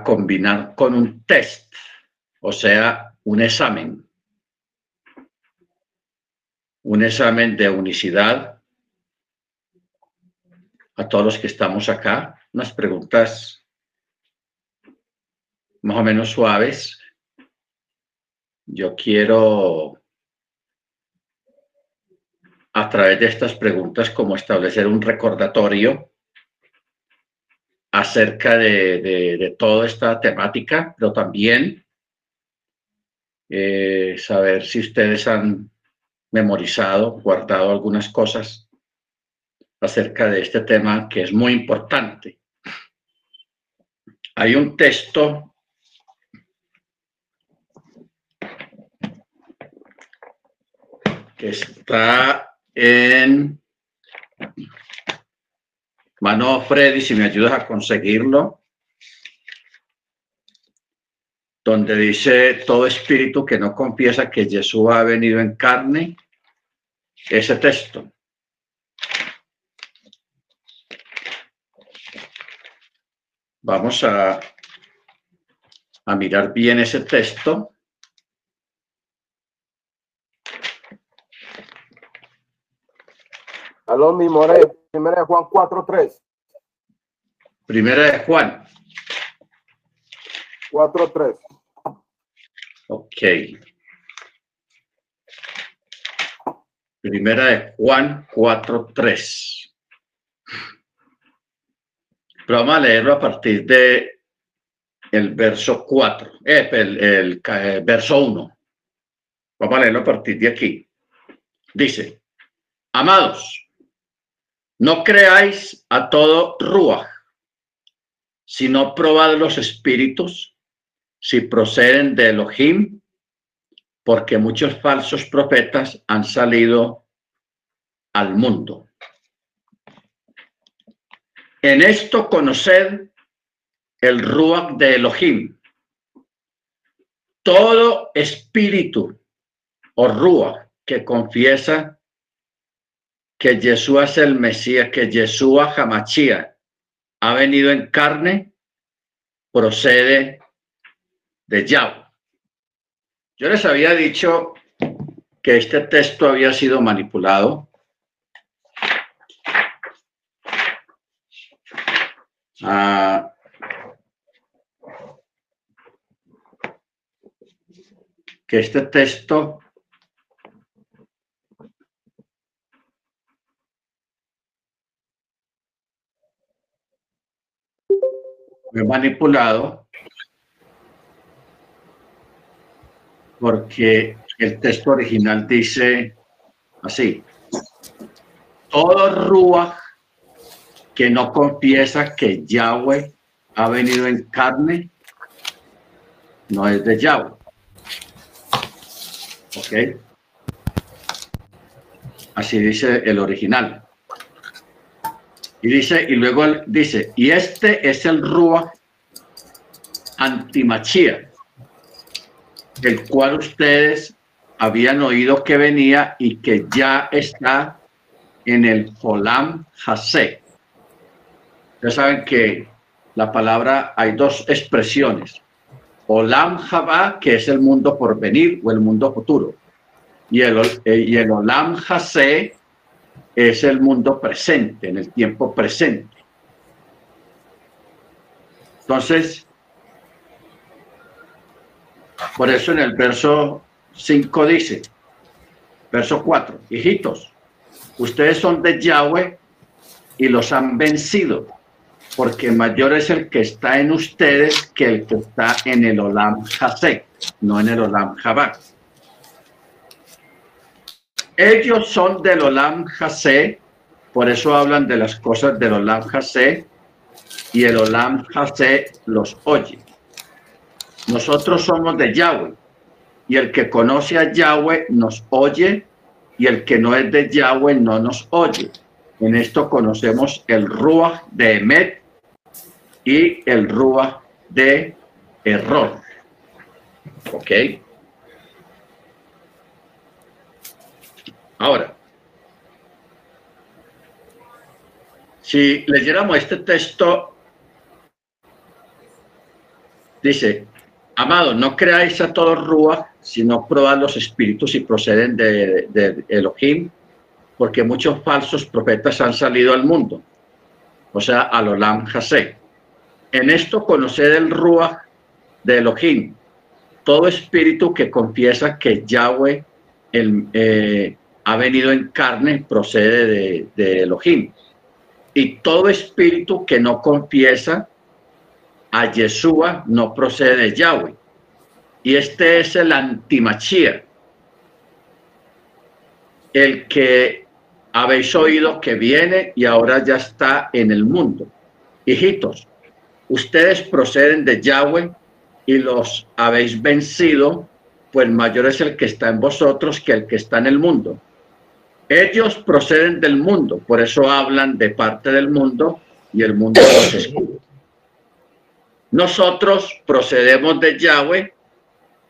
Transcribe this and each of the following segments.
combinar con un test, o sea, un examen. Un examen de unicidad a todos los que estamos acá. Unas preguntas más o menos suaves. Yo quiero a través de estas preguntas como establecer un recordatorio acerca de, toda esta temática, pero también eh, saber si ustedes han memorizado, guardado algunas cosas acerca de este tema que es muy importante. Hay un texto que está en Mano Freddy, si me ayudas a conseguirlo, donde dice todo espíritu que no confiesa que Jesús ha venido en carne, ese texto. Vamos a, a mirar bien ese texto. Aló, mi more. Primera de Juan 4.3. Primera de Juan. 4.3. Ok. Primera de Juan 4.3. Pero vamos a leerlo a partir de el verso 4, eh, el, el, el verso 1. Vamos a leerlo a partir de aquí. Dice, amados, no creáis a todo Ruach, sino probad los espíritus, si proceden de Elohim, porque muchos falsos profetas han salido al mundo. En esto conoced el Ruach de Elohim. Todo espíritu o Ruach que confiesa que Jesús es el Mesías, que Yeshua Hamachía ha venido en carne, procede de Yahweh. Yo les había dicho que este texto había sido manipulado. Ah, que este texto manipulado porque el texto original dice así, todo Ruach que no confiesa que Yahweh ha venido en carne, no es de Yahweh. ¿Ok? Así dice el original. Y dice, y luego dice, y este es el Rúa antimachía, el cual ustedes habían oído que venía y que ya está en el Olam Hase. Ya saben que la palabra, hay dos expresiones. Olam Jabá, que es el mundo por venir o el mundo futuro. Y el, eh, y el Olam Hase, es el mundo presente, en el tiempo presente. Entonces, por eso en el verso 5 dice, verso 4, hijitos, ustedes son de Yahweh y los han vencido, porque mayor es el que está en ustedes que el que está en el Olam Hasek, no en el Olam Jabá. Ellos son del Olam Hase, por eso hablan de las cosas del Olam Hase, y el Olam Hase los oye. Nosotros somos de Yahweh, y el que conoce a Yahweh nos oye, y el que no es de Yahweh no nos oye. En esto conocemos el Ruach de Emet y el Ruach de error. ¿Ok? Ahora, si leyéramos este texto Dice, amado, no creáis a todos Rúa, sino probad los espíritus y proceden de, Elohim, porque muchos falsos profetas han salido al mundo, o sea, al Olam Hasé. En esto conoced el Ruach de Elohim, todo espíritu que confiesa que Yahweh eh, ha venido en carne procede de, de Elohim. Y todo espíritu que no confiesa a Yeshua no procede de Yahweh. Y este es el antimachía, el que habéis oído que viene y ahora ya está en el mundo. Hijitos, ustedes proceden de Yahweh y los habéis vencido, pues mayor es el que está en vosotros que el que está en el mundo. Ellos proceden del mundo, por eso hablan de parte del mundo y el mundo los escucha. Nosotros procedemos de Yahweh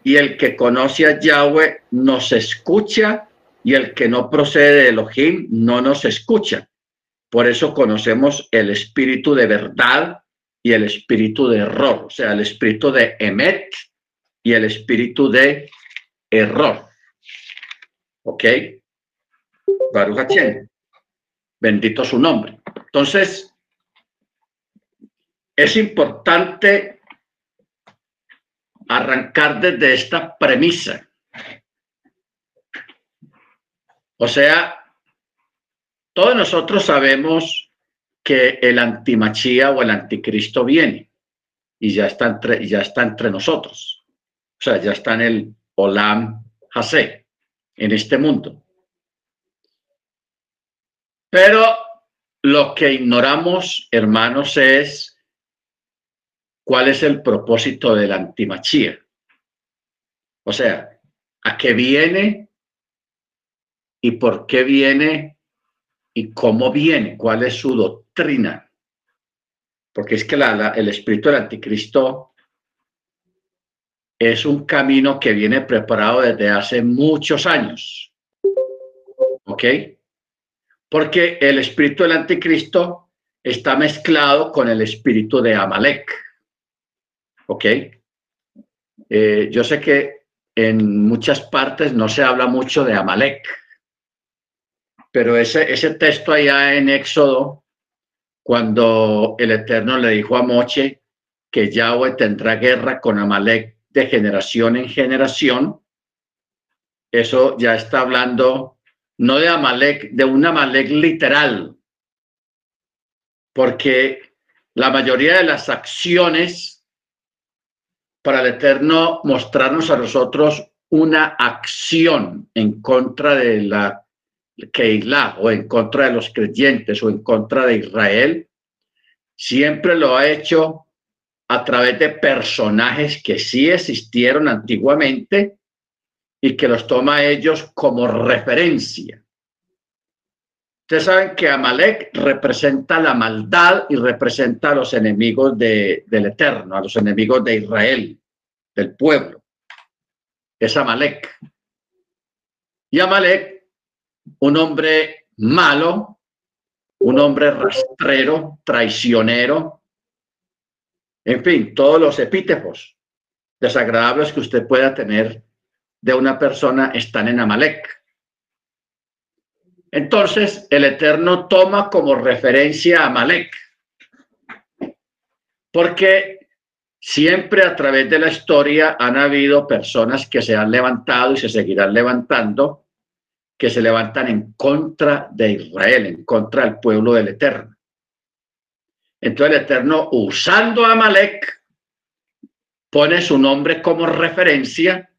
y el que conoce a Yahweh nos escucha y el que no procede de Elohim no nos escucha. Por eso conocemos el espíritu de verdad y el espíritu de error, o sea, el espíritu de Emet y el espíritu de error. ¿Ok? Baruch Bendito su nombre. Entonces, es importante arrancar desde esta premisa. O sea, todos nosotros sabemos que el antimachía o el anticristo viene y ya está entre, ya está entre nosotros. O sea, ya está en el Olam Hase, en este mundo. Pero lo que ignoramos, hermanos, es cuál es el propósito del antimachía. O sea, a qué viene y por qué viene y cómo viene, cuál es su doctrina. Porque es que el espíritu del anticristo es un camino que viene preparado desde hace muchos años. ¿Ok? Porque el espíritu del anticristo está mezclado con el espíritu de Amalek. ¿Ok? Eh, yo sé que en muchas partes no se habla mucho de Amalek pero ese, ese texto allá en Éxodo, cuando el Eterno le dijo a Moche que Yahweh tendrá guerra con Amalek de generación en generación, eso ya está hablando no de Amalek, de un Amalek literal, porque la mayoría de las acciones para el Eterno mostrarnos a nosotros una acción en contra de la Keilah o en contra de los creyentes o en contra de Israel, siempre lo ha hecho a través de personajes que sí existieron antiguamente y que los toma ellos como referencia. Ustedes saben que Amalek representa la maldad y representa a los enemigos del Eterno, a los enemigos de Israel, del pueblo. Es Amalek. Y Amalek un hombre malo, un hombre rastrero, traicionero, en fin, todos los epítetos desagradables que usted pueda tener de una persona están en Amalek. Entonces, el Eterno toma como referencia a Amalek, porque siempre a través de la historia han habido personas que se han levantado y se seguirán levantando que se levantan en contra de Israel, en contra del pueblo del Eterno. Entonces el Eterno, usando a Amalek, pone su nombre como referencia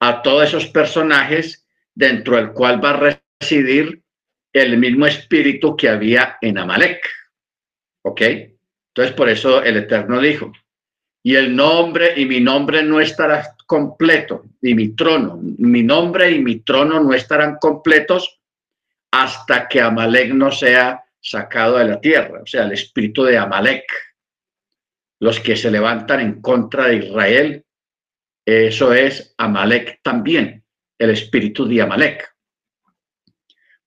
a todos esos personajes dentro del cual va a residir el mismo espíritu que había en Amalek. ¿Ok? Entonces por eso el Eterno dijo, y el nombre y mi nombre no estará completo, y mi trono, mi nombre y mi trono no estarán completos hasta que Amalek no sea sacado de la tierra, o sea, el espíritu de Amalek. Los que se levantan en contra de Israel, eso es Amalek también, el espíritu de Amalek.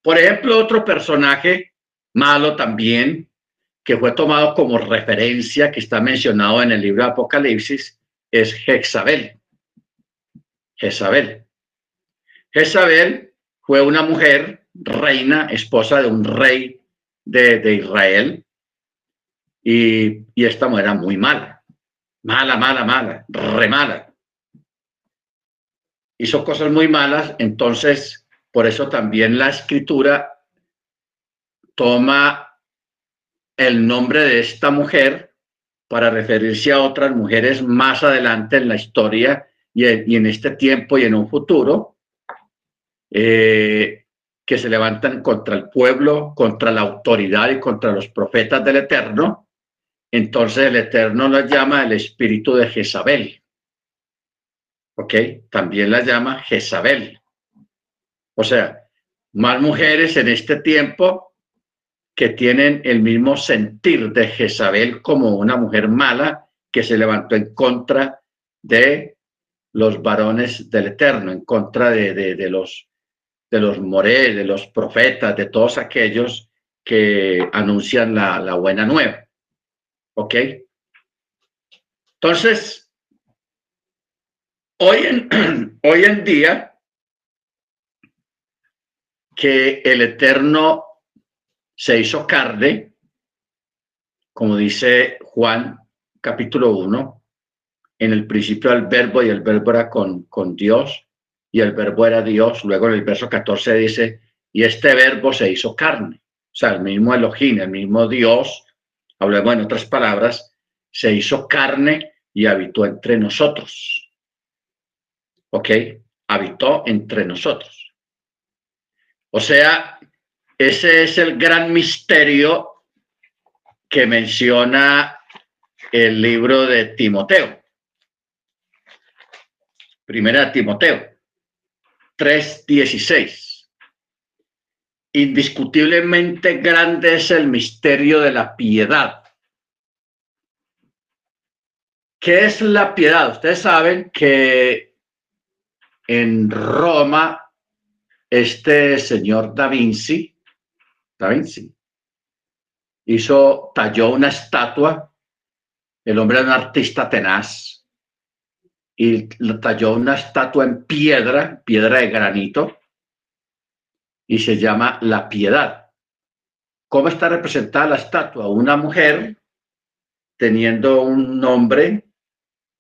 Por ejemplo, otro personaje malo también, que fue tomado como referencia, que está mencionado en el libro de Apocalipsis, es Jezabel. Jezabel. Jezabel fue una mujer, reina, esposa de un rey de, Israel, y, y, esta mujer era muy mala, mala, mala, mala, re mala. Hizo cosas muy malas, entonces por eso también la escritura toma el nombre de esta mujer para referirse a otras mujeres más adelante en la historia y en, este tiempo y en un futuro, eh, que se levantan contra el pueblo, contra la autoridad y contra los profetas del Eterno. Entonces el Eterno la llama el espíritu de Jezabel. ¿Ok? También la llama Jezabel. O sea, más mujeres en este tiempo que tienen el mismo sentir de Jezabel como una mujer mala que se levantó en contra de los varones del Eterno, en contra de, los de los moré, de los profetas, de todos aquellos que anuncian la, la buena nueva. ¿Ok? Entonces, hoy en, hoy en día, que el Eterno se hizo carne, como dice Juan capítulo 1, en el principio el verbo y el verbo era con, con Dios y el verbo era Dios. Luego en el verso 14 dice, y este verbo se hizo carne. O sea, el mismo Elohim, el mismo Dios, hablemos en otras palabras, se hizo carne y habitó entre nosotros. ¿Ok? Habitó entre nosotros. O sea, ese es el gran misterio que menciona el libro de Timoteo. Primera Timoteo 3:16. Indiscutiblemente grande es el misterio de la piedad. ¿Qué es la piedad? Ustedes saben que en Roma este señor Da Vinci, Da Vinci, hizo, talló una estatua, el hombre era un artista tenaz, y talló una estatua en piedra, piedra de granito, y se llama La Piedad. ¿Cómo está representada la estatua? Una mujer teniendo un hombre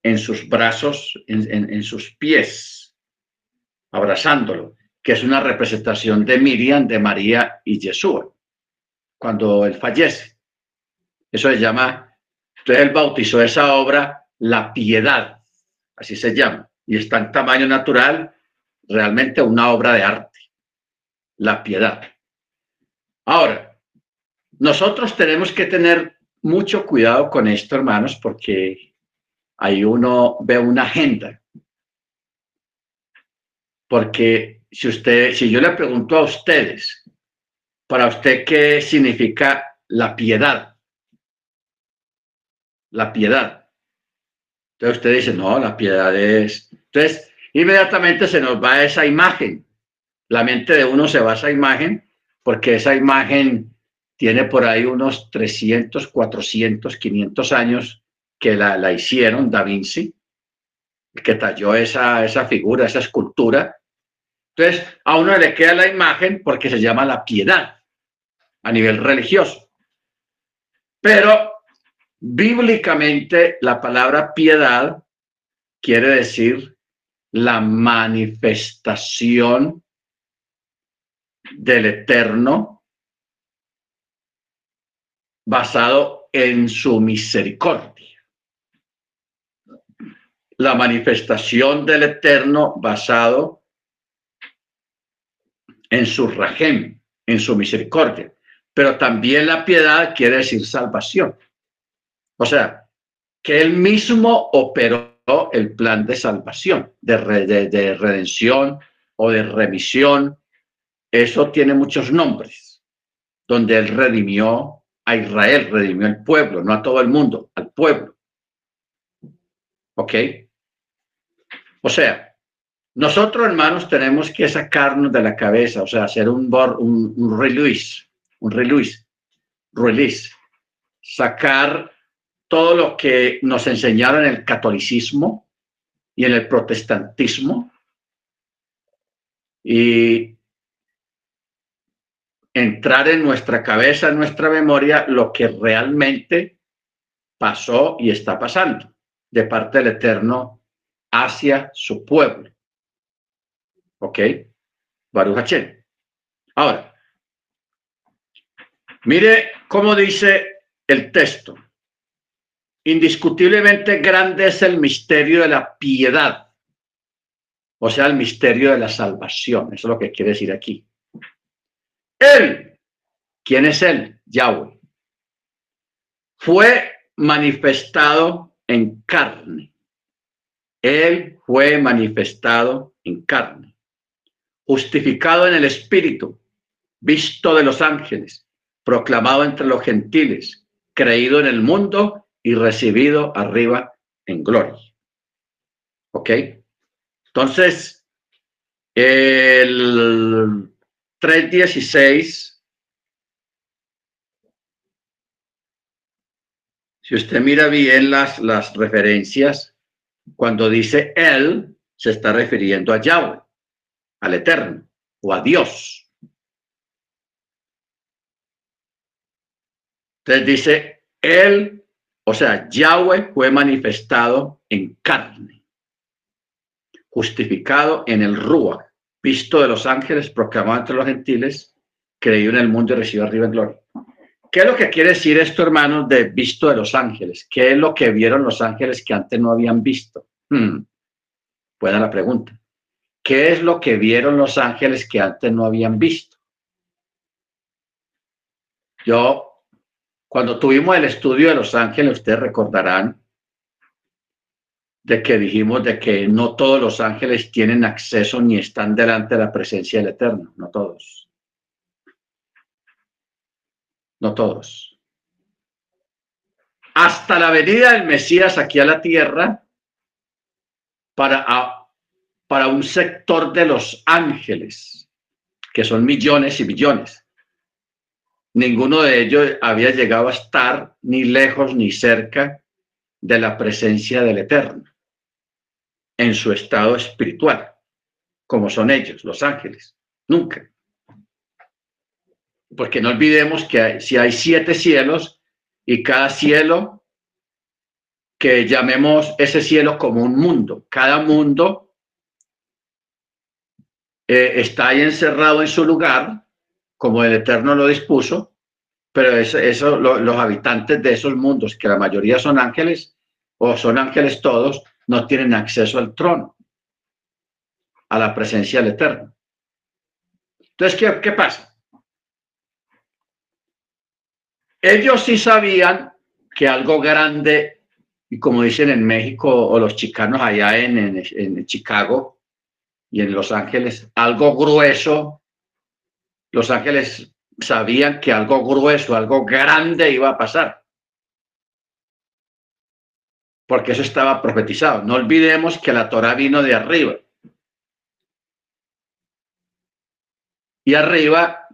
en sus brazos, en, en sus pies, abrazándolo que es una representación de Miriam, de María y Yeshua, cuando él fallece. Eso se llama, entonces él bautizó esa obra La Piedad, así se llama, y está en tamaño natural, realmente una obra de arte, La Piedad. Ahora, nosotros tenemos que tener mucho cuidado con esto, hermanos, porque ahí uno ve una agenda. Porque si usted, si yo le pregunto a ustedes, para usted qué significa la piedad, la piedad. Entonces usted dice, no, la piedad es. Entonces, inmediatamente se nos va esa imagen. La mente de uno se va a esa imagen porque esa imagen tiene por ahí unos 300, 400, 500 años que la, la hicieron Da Vinci, que talló esa, esa figura, esa escultura, entonces, a uno le queda la imagen porque se llama la piedad a nivel religioso. Pero bíblicamente la palabra piedad quiere decir la manifestación del eterno basado en su misericordia. La manifestación del eterno basado en su rajem, en su misericordia. Pero también la piedad quiere decir salvación. O sea, que él mismo operó el plan de salvación, de, de redención o de remisión. Eso tiene muchos nombres, donde él redimió a Israel, redimió al pueblo, no a todo el mundo, al pueblo. ¿Ok? O sea, nosotros, hermanos, tenemos que sacarnos de la cabeza, o sea, hacer un, un, un release, un release, release, sacar todo lo que nos enseñaron en el catolicismo y en el protestantismo y entrar en nuestra cabeza, en nuestra memoria, lo que realmente pasó y está pasando de parte del Eterno hacia su pueblo. ¿Ok? Baruch Ahora, mire cómo dice el texto. Indiscutiblemente grande es el misterio de la piedad, o sea, el misterio de la salvación. Eso es lo que quiere decir aquí. Él, ¿quién es él? Yahweh. Fue manifestado en carne. Él fue manifestado en carne, justificado en el Espíritu, visto de los ángeles, proclamado entre los gentiles, creído en el mundo y recibido arriba en gloria. ¿Ok? Entonces, el 3.16, si usted mira bien las, las referencias, cuando dice Él, se está refiriendo a Yahweh, al Eterno o a Dios. Entonces dice, Él, o sea, Yahweh fue manifestado en carne, justificado en el Ruach, visto de los ángeles, proclamado entre los gentiles, creído en el mundo y recibido arriba en gloria. ¿Qué es lo que quiere decir esto, hermanos, de visto de los ángeles? ¿Qué es lo que vieron los ángeles que antes no habían visto? Hmm. Buena la pregunta. ¿Qué es lo que vieron los ángeles que antes no habían visto? Yo, cuando tuvimos el estudio de los ángeles, ustedes recordarán de que dijimos de que no todos los ángeles tienen acceso ni están delante de la presencia del Eterno, no todos. No todos. Hasta la venida del Mesías aquí a la tierra, para, para un sector de los ángeles, que son millones y millones. Ninguno de ellos había llegado a estar ni lejos ni cerca de la presencia del Eterno en su estado espiritual, como son ellos, los ángeles. Nunca. Porque no olvidemos que si hay siete cielos y cada cielo, que llamemos ese cielo como un mundo, cada mundo eh, está ahí encerrado en su lugar, como el Eterno lo dispuso, pero eso, los habitantes de esos mundos, que la mayoría son ángeles, o son ángeles todos, no tienen acceso al trono, a la presencia del Eterno. Entonces, ¿qué, qué pasa? Ellos sí sabían que algo grande, y como dicen en México o los chicanos allá en, en Chicago y en Los Ángeles, algo grueso, los ángeles sabían que algo grueso, algo grande iba a pasar porque eso estaba profetizado. No olvidemos que la Torah vino de arriba. Y arriba,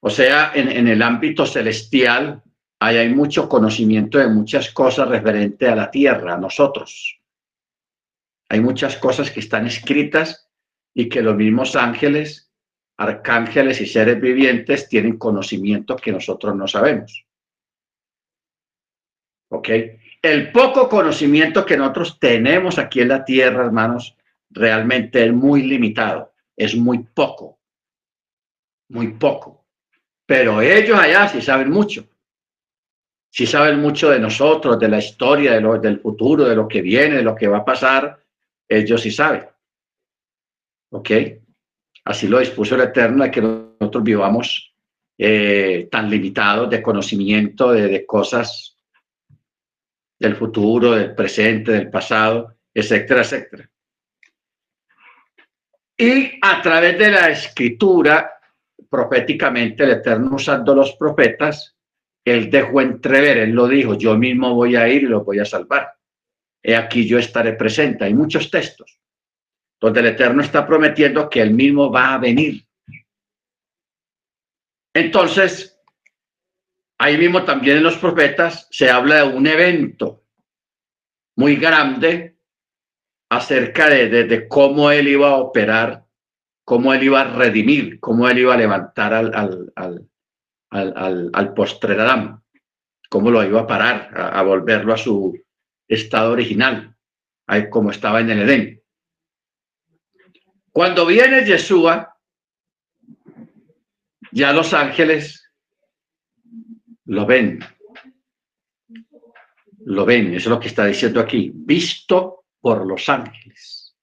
o sea, en, el ámbito celestial, hay mucho conocimiento de muchas cosas referente a la tierra, a nosotros. Hay muchas cosas que están escritas y que los mismos ángeles, arcángeles y seres vivientes tienen conocimiento que nosotros no sabemos. ¿Ok? el poco conocimiento que nosotros tenemos aquí en la tierra, hermanos, realmente es muy limitado, es muy poco, muy poco. Pero ellos allá sí saben mucho. Sí saben mucho de nosotros, de la historia, de lo, del futuro, de lo que viene, de lo que va a pasar. Ellos sí saben. ¿Ok? Así lo dispuso el Eterno de que nosotros vivamos eh, tan limitados de conocimiento de, de cosas del futuro, del presente, del pasado, etcétera, etcétera. Y a través de la escritura, proféticamente, el Eterno usando los profetas, él dejó entrever, él lo dijo, yo mismo voy a ir y lo voy a salvar. He aquí yo estaré presente. Hay muchos textos donde el Eterno está prometiendo que él mismo va a venir. Entonces, ahí mismo también en los profetas se habla de un evento muy grande acerca de, cómo él iba a operar, cómo él iba a redimir, cómo él iba a levantar al, al, al, al, al postrer Adán, cómo lo iba a parar, a, volverlo a su estado original, como estaba en el Edén. Cuando viene Yeshua, ya los ángeles lo ven. Lo ven, eso es lo que está diciendo aquí, visto por los ángeles.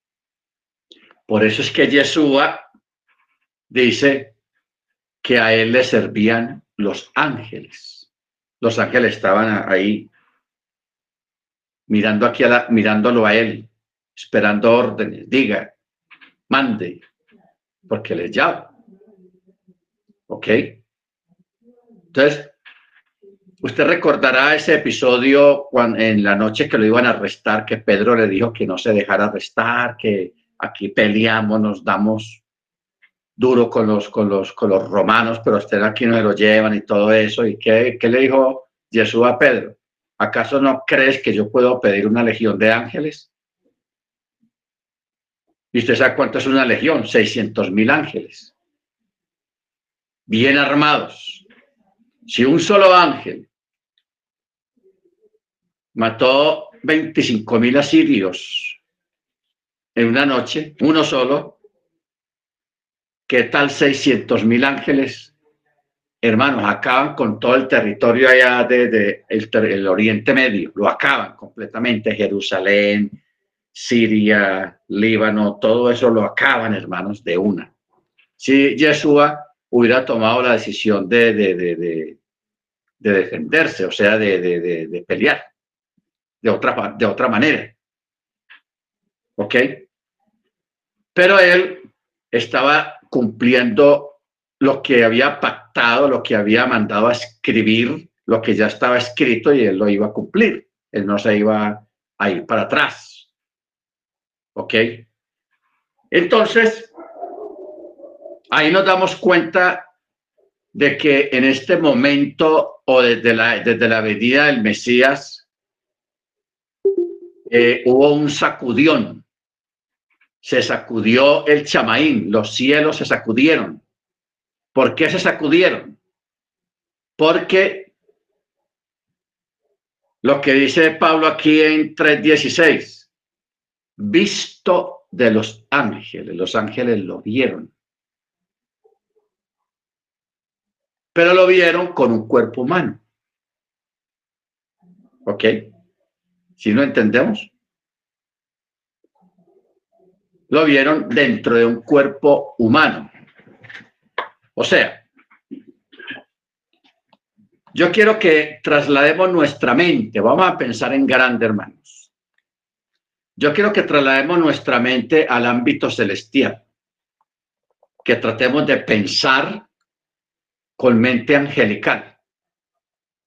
Por eso es que Yeshua dice que a él le servían los ángeles. Los ángeles estaban ahí mirando aquí a la, mirándolo a él, esperando órdenes, diga, mande, porque les llama. ¿Ok? Entonces, usted recordará ese episodio cuando, en la noche que lo iban a arrestar, que Pedro le dijo que no se dejara arrestar, que aquí peleamos, nos damos duro con los, con los, con los romanos, pero usted aquí no se lo llevan y todo eso. ¿Y qué, qué le dijo Jesús a Pedro? ¿Acaso no crees que yo puedo pedir una legión de ángeles? ¿Y usted sabe cuánto es una legión? 600 mil ángeles bien armados. Si un solo ángel mató 25 mil asirios en una noche, uno solo, ¿qué tal 600 mil ángeles? Hermanos, acaban con todo el territorio allá de, el, Oriente Medio, lo acaban completamente, Jerusalén, Siria, Líbano, todo eso lo acaban, hermanos, de una. Si Yeshua hubiera tomado la decisión de, de, defenderse, o sea, de, pelear de otra, de otra manera. ¿Ok? Pero él estaba cumpliendo lo que había pactado, lo que había mandado a escribir, lo que ya estaba escrito y él lo iba a cumplir. Él no se iba a ir para atrás. ¿Ok? Entonces, ahí nos damos cuenta de que en este momento o desde la, desde la venida del Mesías eh, hubo un sacudión. Se sacudió el chamaín, los cielos se sacudieron. ¿Por qué se sacudieron? Porque lo que dice Pablo aquí en 3.16, visto de los ángeles, los ángeles lo vieron. pero lo vieron con un cuerpo humano. ¿Ok? Si no entendemos. Lo vieron dentro de un cuerpo humano. O sea, yo quiero que traslademos nuestra mente. Vamos a pensar en grande, hermanos. Yo quiero que traslademos nuestra mente al ámbito celestial. Que tratemos de pensar con mente angelical,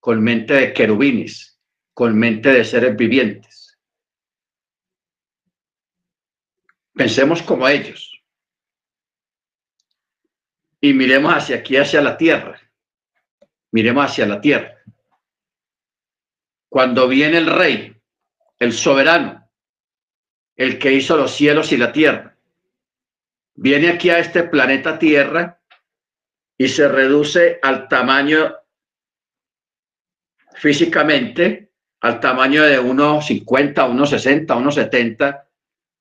con mente de querubines, con mente de seres vivientes. Pensemos como ellos. Y miremos hacia aquí, hacia la tierra. Miremos hacia la tierra. Cuando viene el rey, el soberano, el que hizo los cielos y la tierra, viene aquí a este planeta Tierra y se reduce al tamaño físicamente, al tamaño de 1,50, 1,60, 1,70,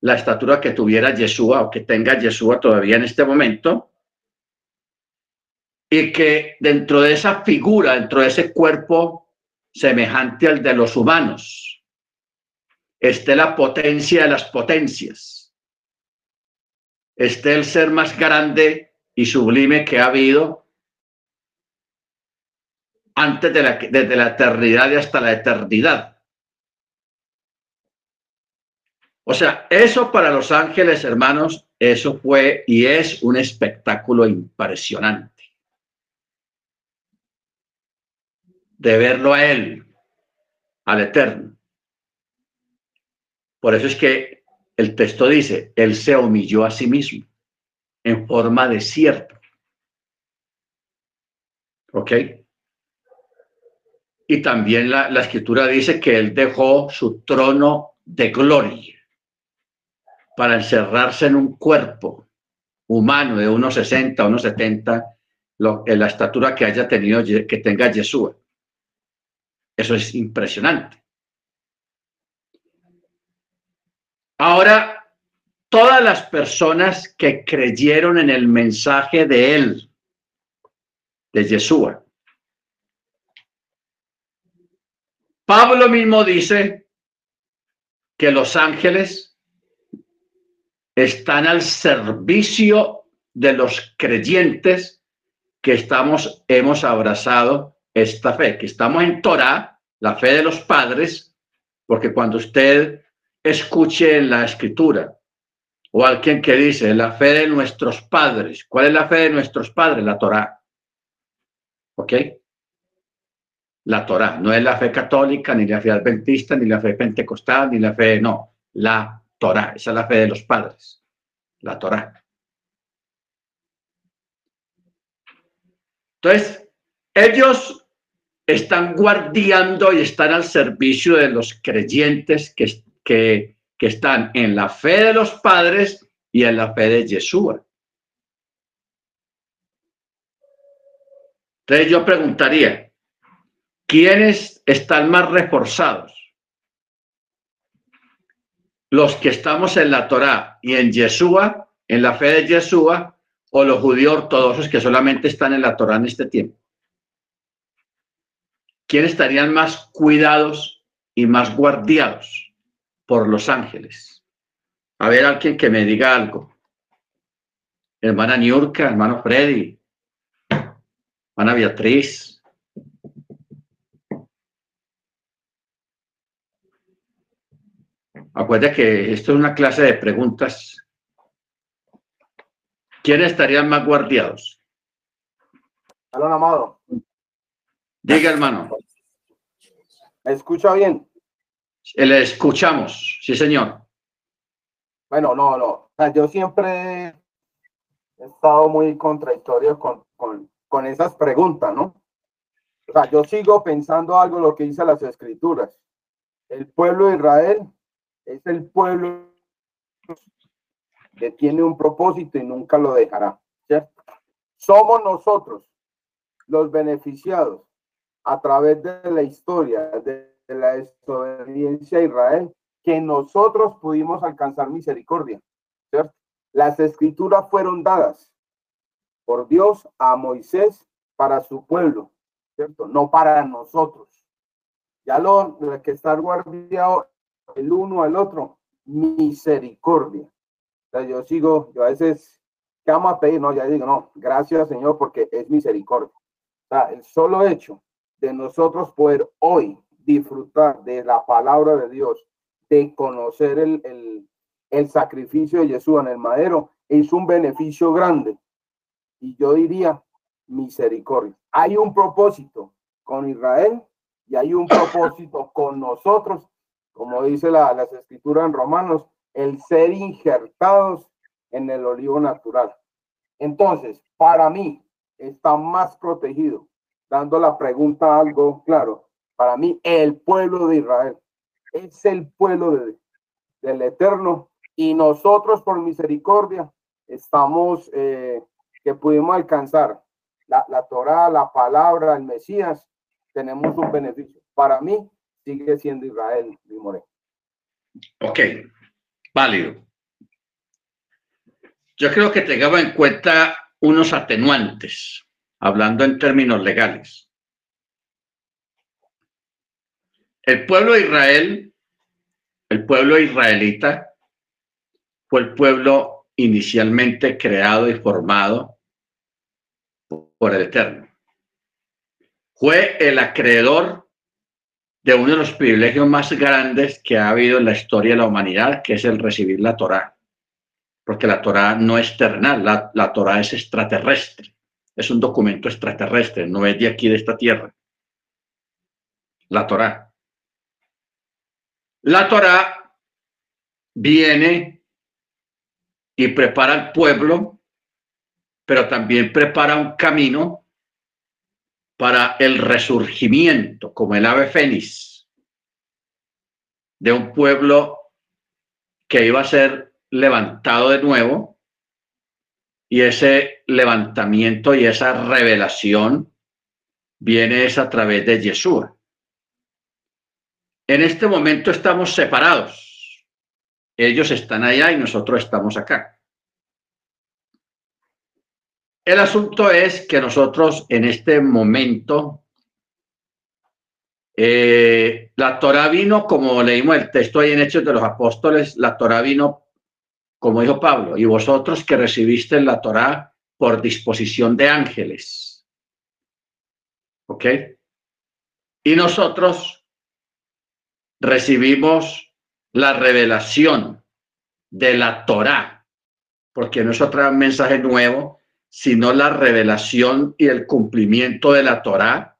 la estatura que tuviera Yeshua o que tenga Yeshua todavía en este momento, y que dentro de esa figura, dentro de ese cuerpo semejante al de los humanos, esté la potencia de las potencias, esté el ser más grande y sublime que ha habido antes de la, desde la eternidad y hasta la eternidad. O sea, eso para los ángeles, hermanos, eso fue y es un espectáculo impresionante. De verlo a Él, al Eterno. Por eso es que el texto dice, Él se humilló a sí mismo en forma de cierto. ¿Ok? Y también la, la escritura dice que él dejó su trono de gloria para encerrarse en un cuerpo humano de unos 60, unos 70, lo, la estatura que haya tenido, que tenga Yeshua. Eso es impresionante. Ahora, todas las personas que creyeron en el mensaje de él, de Yeshua, Pablo mismo dice que los ángeles están al servicio de los creyentes que estamos, hemos abrazado esta fe, que estamos en Torah, la fe de los padres, porque cuando usted escuche en la escritura o alguien que dice la fe de nuestros padres, ¿cuál es la fe de nuestros padres? La Torah. ¿Ok? La Torah, no es la fe católica, ni la fe adventista, ni la fe pentecostal, ni la fe, no, la Torah, esa es la fe de los padres, la Torah. Entonces, ellos están guardiando y están al servicio de los creyentes que, que, que están en la fe de los padres y en la fe de Yeshua. Entonces yo preguntaría, ¿quiénes están más reforzados? Los que estamos en la Torá y en Yeshua, en la fe de Yeshua, o los judíos ortodoxos que solamente están en la Torá en este tiempo. ¿Quiénes estarían más cuidados y más guardiados por los ángeles? A ver, alguien que me diga algo. Hermana Niurka, hermano Freddy, hermana Beatriz. Acuérdate que esto es una clase de preguntas ¿Quiénes estarían más guardiados? Amado. Diga, hermano. ¿Me escucha bien? Le escuchamos, sí, señor. Bueno, no, no. yo siempre he estado muy contradictorio con, con, con esas preguntas, ¿no? O sea, yo sigo pensando algo lo que dice las escrituras. El pueblo de Israel es el pueblo que tiene un propósito y nunca lo dejará. Somos nosotros los beneficiados a través de la historia de la desobediencia a Israel que nosotros pudimos alcanzar misericordia. Las escrituras fueron dadas por Dios a Moisés para su pueblo, ¿cierto? No para nosotros. Ya lo, que está guardado el uno al otro, misericordia yo sigo, yo a veces llamo a pedir, no, ya digo, no, gracias Señor porque es misericordia. O sea, el solo hecho de nosotros poder hoy disfrutar de la palabra de Dios, de conocer el, el, el sacrificio de Jesús en el madero, es un beneficio grande. Y yo diría misericordia. Hay un propósito con Israel y hay un propósito con nosotros, como dice la, las escrituras en Romanos, el ser injertados en el olivo natural. Entonces, para mí, está más protegido, dando la pregunta algo claro, para mí el pueblo de Israel es el pueblo de, del Eterno y nosotros por misericordia estamos, eh, que pudimos alcanzar la, la Torah, la palabra, el Mesías, tenemos un beneficio. Para mí sigue siendo Israel, Moreno. Ok, válido. Yo creo que tengamos en cuenta unos atenuantes, hablando en términos legales. El pueblo de Israel, el pueblo israelita, fue el pueblo inicialmente creado y formado por el Eterno. Fue el acreedor de uno de los privilegios más grandes que ha habido en la historia de la humanidad, que es el recibir la Torá. Porque la Torá no es terrenal, la, la es extraterrestre. Es un documento extraterrestre, no es de aquí, de esta tierra. La Torá. La Torá viene y prepara al pueblo, pero también prepara un camino para el resurgimiento, como el ave fénix, de un pueblo que iba a ser levantado de nuevo, y ese levantamiento y esa revelación viene es a través de Yeshua. En este momento estamos separados. Ellos están allá y nosotros estamos acá. El asunto es que nosotros en este momento, eh, la Torah vino, como leímos el texto ahí en Hechos de los Apóstoles, la Torah vino, como dijo Pablo, y vosotros que recibiste la Torah por disposición de ángeles. ¿Ok? Y nosotros recibimos la revelación de la Torah, porque no es otro mensaje nuevo, sino la revelación y el cumplimiento de la Torá,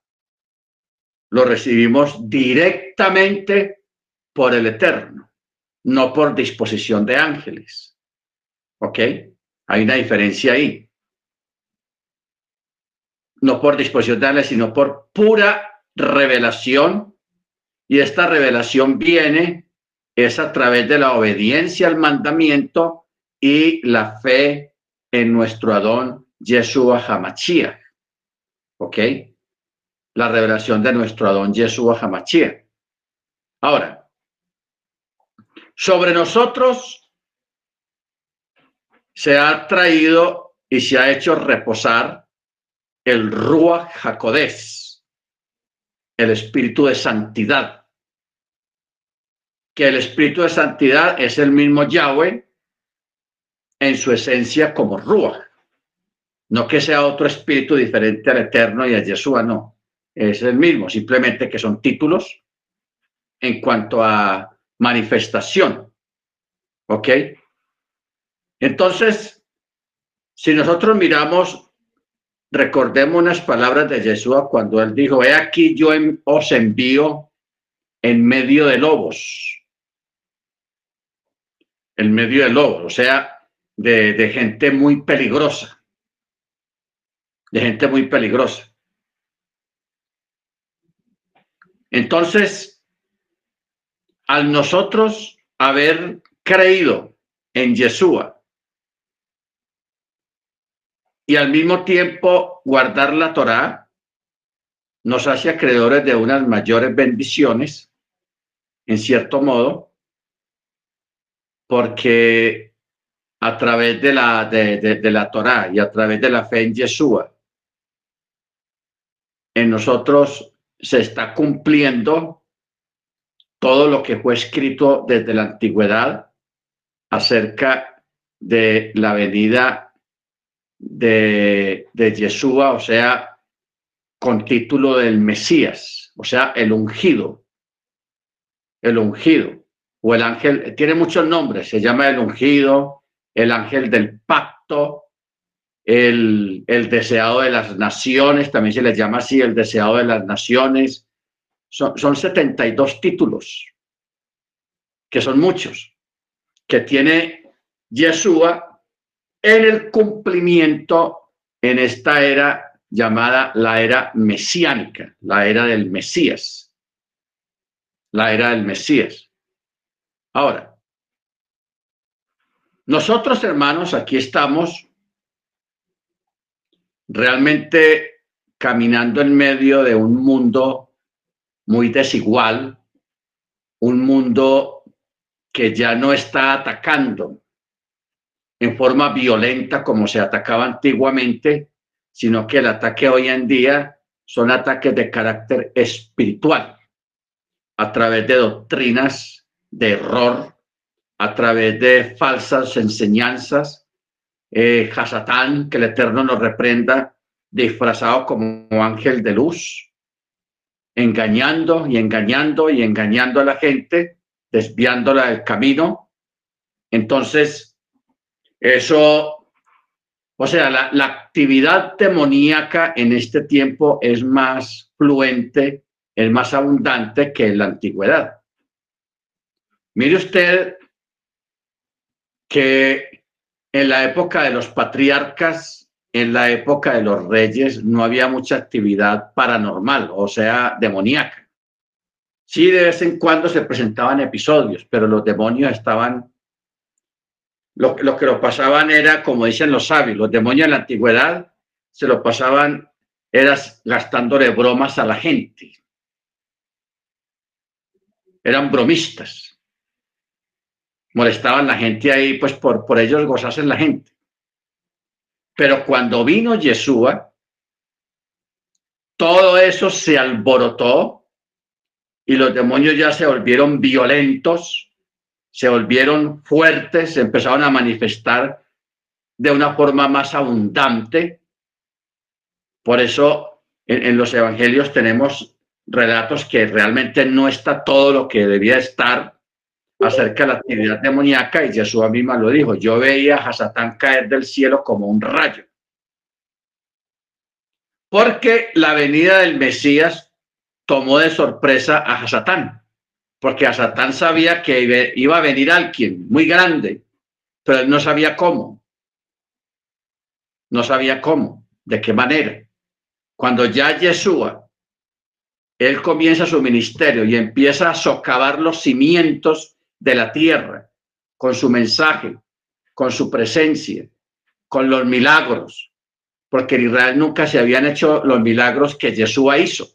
lo recibimos directamente por el Eterno, no por disposición de ángeles. ¿Ok? Hay una diferencia ahí. No por disposición de ángeles, sino por pura revelación. Y esta revelación viene, es a través de la obediencia al mandamiento y la fe en nuestro Adón Yeshua Hamachia. ¿Ok? La revelación de nuestro Adón Yeshua Hamachia. Ahora, sobre nosotros se ha traído y se ha hecho reposar el Ruach Jacodés, el espíritu de santidad. Que el espíritu de santidad es el mismo Yahweh en su esencia como Ruach. No que sea otro espíritu diferente al Eterno y a Yeshua, no. Es el mismo, simplemente que son títulos en cuanto a manifestación. ¿Ok? Entonces, si nosotros miramos, recordemos unas palabras de Yeshua cuando él dijo, he aquí yo os envío en medio de lobos. En medio de lobos, o sea, de, gente muy peligrosa, de gente muy peligrosa. Entonces, al nosotros haber creído en Yeshua y al mismo tiempo guardar la Torá, nos hace acreedores de unas mayores bendiciones, en cierto modo, porque a través de la, de, de, la Torá y a través de la fe en Yeshua, en nosotros se está cumpliendo todo lo que fue escrito desde la antigüedad acerca de la venida de, de Yeshua, o sea, con título del Mesías, o sea, el ungido, el ungido, o el ángel, tiene muchos nombres, se llama el ungido, el ángel del pacto, el, deseado de las naciones, también se les llama así, el deseado de las naciones. Son, son 72 títulos, que son muchos, que tiene Yeshua en el cumplimiento en esta era llamada la era mesiánica, la era del Mesías, la era del Mesías. Ahora, nosotros, hermanos, aquí estamos realmente caminando en medio de un mundo muy desigual, un mundo que ya no está atacando en forma violenta como se atacaba antiguamente, sino que el ataque hoy en día son ataques de carácter espiritual a través de doctrinas de error, a través de falsas enseñanzas, eh, Hasatán, que el Eterno nos reprenda, disfrazado como ángel de luz, engañando y engañando y engañando a la gente, desviándola del camino. Entonces, eso, o sea, la, actividad demoníaca en este tiempo es más fluente, es más abundante que en la antigüedad. Mire usted que en la época de los patriarcas en la época de los reyes no había mucha actividad paranormal, o sea, demoníaca. Sí, de vez en cuando se presentaban episodios, pero los demonios estaban... Lo, que lo pasaban era, como dicen los sabios, los demonios en la antigüedad se lo pasaban, eras gastándole bromas a la gente. Eran bromistas. Molestaban la gente ahí, pues por, por ellos gozasen la gente. Pero cuando vino Yeshua, todo eso se alborotó y los demonios ya se volvieron violentos, se volvieron fuertes, se empezaron a manifestar de una forma más abundante. Por eso en, los evangelios tenemos relatos que realmente no está todo lo que debía estar acerca de la actividad demoníaca y Jesús misma lo dijo, yo veía a Satán caer del cielo como un rayo. Porque la venida del Mesías tomó de sorpresa a Satán, porque a Satán sabía que iba a venir alguien muy grande, pero él no sabía cómo. No sabía cómo, de qué manera. Cuando ya Yeshua, él comienza su ministerio y empieza a socavar los cimientos de la tierra, con su mensaje, con su presencia, con los milagros, porque en Israel nunca se habían hecho los milagros que Jesús hizo.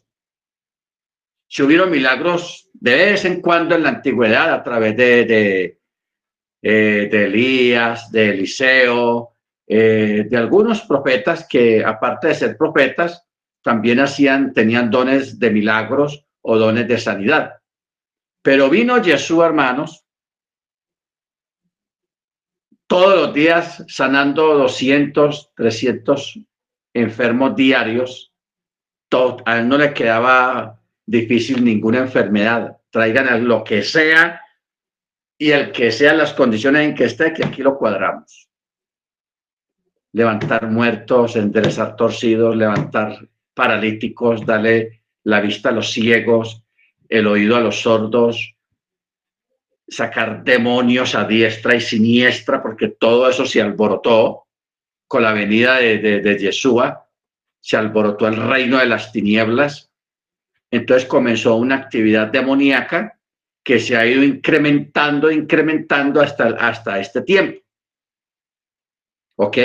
Si hubieron milagros de vez en cuando en la antigüedad a través de, de, eh, de Elías, de Eliseo, eh, de algunos profetas que aparte de ser profetas, también hacían, tenían dones de milagros o dones de sanidad. Pero vino Jesús, hermanos, todos los días sanando 200, 300 enfermos diarios. Todo, a él no le quedaba difícil ninguna enfermedad. Traigan lo que sea y el que sean las condiciones en que esté, que aquí lo cuadramos. Levantar muertos, enderezar torcidos, levantar paralíticos, darle la vista a los ciegos, el oído a los sordos, sacar demonios a diestra y siniestra, porque todo eso se alborotó con la venida de, de, de Yeshua, se alborotó el reino de las tinieblas. Entonces comenzó una actividad demoníaca que se ha ido incrementando, incrementando hasta, hasta este tiempo. ¿Ok?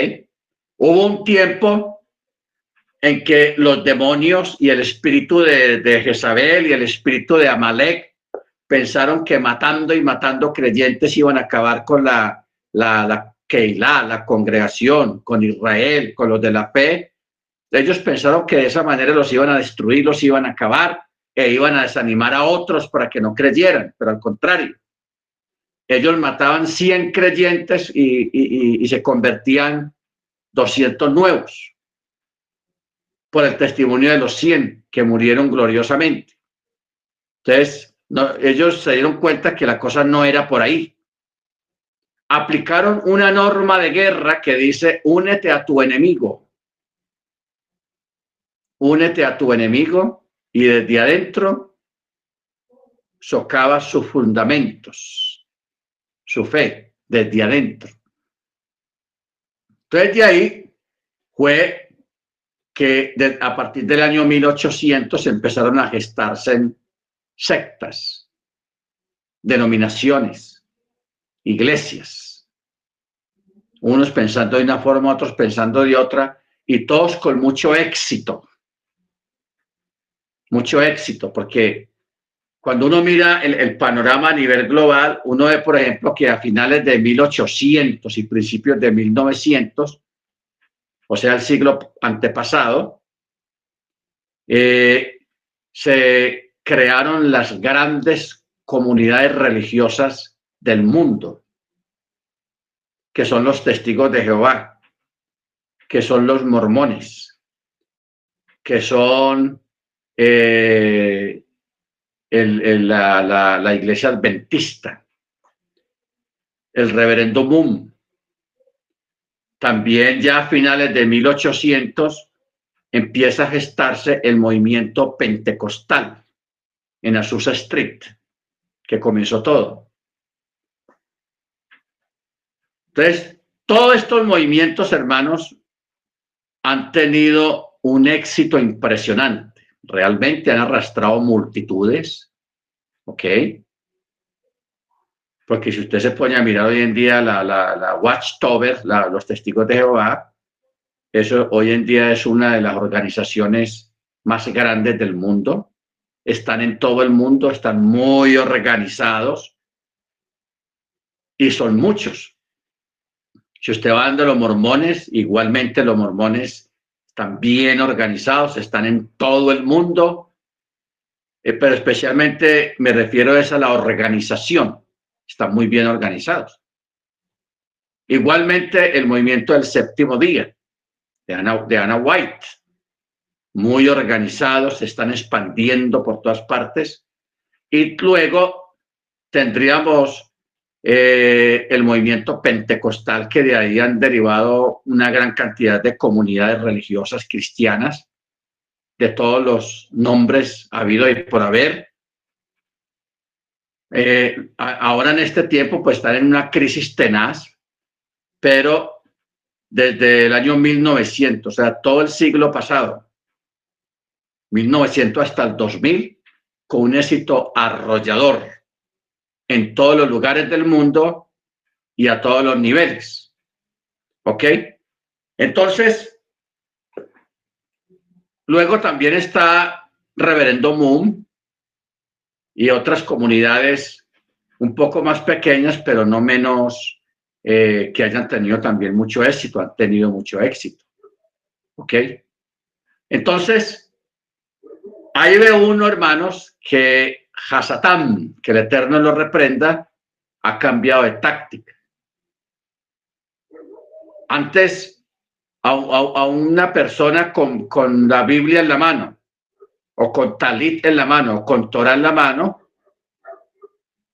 Hubo un tiempo en que los demonios y el espíritu de, Jezabel y el espíritu de Amalek pensaron que matando y matando creyentes iban a acabar con la, la, la Keilah, la congregación, con Israel, con los de la fe. Ellos pensaron que de esa manera los iban a destruir, los iban a acabar e iban a desanimar a otros para que no creyeran, pero al contrario. Ellos mataban 100 creyentes y, se convertían 200 nuevos por el testimonio de los 100 que murieron gloriosamente. Entonces, no, ellos se dieron cuenta que la cosa no era por ahí. Aplicaron una norma de guerra que dice, únete a tu enemigo. Únete a tu enemigo y desde adentro socava sus fundamentos, su fe, desde adentro. Entonces de ahí fue que a partir del año 1800 empezaron a gestarse sectas, denominaciones, iglesias. Unos pensando de una forma, otros pensando de otra, y todos con mucho éxito. Mucho éxito, porque cuando uno mira el, panorama a nivel global, uno ve, por ejemplo, que a finales de 1800 y principios de 1900, o sea, el siglo antepasado, eh, se crearon las grandes comunidades religiosas del mundo, que son los testigos de Jehová, que son los mormones, que son eh, el, la, la, iglesia adventista, el reverendo Moon, también ya a finales de 1800 empieza a gestarse el movimiento pentecostal en Azusa Street, que comenzó todo. Entonces, todos estos movimientos, hermanos, han tenido un éxito impresionante. Realmente han arrastrado multitudes, ¿ok? Porque si usted se pone a mirar hoy en día la, la, la Watchtower, los testigos de Jehová, eso hoy en día es una de las organizaciones más grandes del mundo. Están en todo el mundo, están muy organizados y son muchos. Si usted va dando los mormones, igualmente los mormones están bien organizados, están en todo el mundo, eh, pero especialmente me refiero a, a la organización están muy bien organizados. Igualmente el movimiento del séptimo día de Ana, de White, muy organizados, se están expandiendo por todas partes. Y luego tendríamos eh, el movimiento pentecostal, que de ahí han derivado una gran cantidad de comunidades religiosas cristianas de todos los nombres habido y por haber, eh, ahora en este tiempo pues están en una crisis tenaz, pero desde el año 1900, o sea, todo el siglo pasado, 1900 hasta el 2000, con un éxito arrollador en todos los lugares del mundo y a todos los niveles. ¿Ok? Entonces, luego también está Reverendo Moon, y otras comunidades un poco más pequeñas, pero no menos eh, que hayan tenido también mucho éxito, han tenido mucho éxito. ¿Ok? Entonces, ahí ve uno, hermanos, que Hasatán, que el Eterno lo reprenda, ha cambiado de táctica. Antes, a, una persona con, la Biblia en la mano, o con talit en la mano, o con Torah en la mano,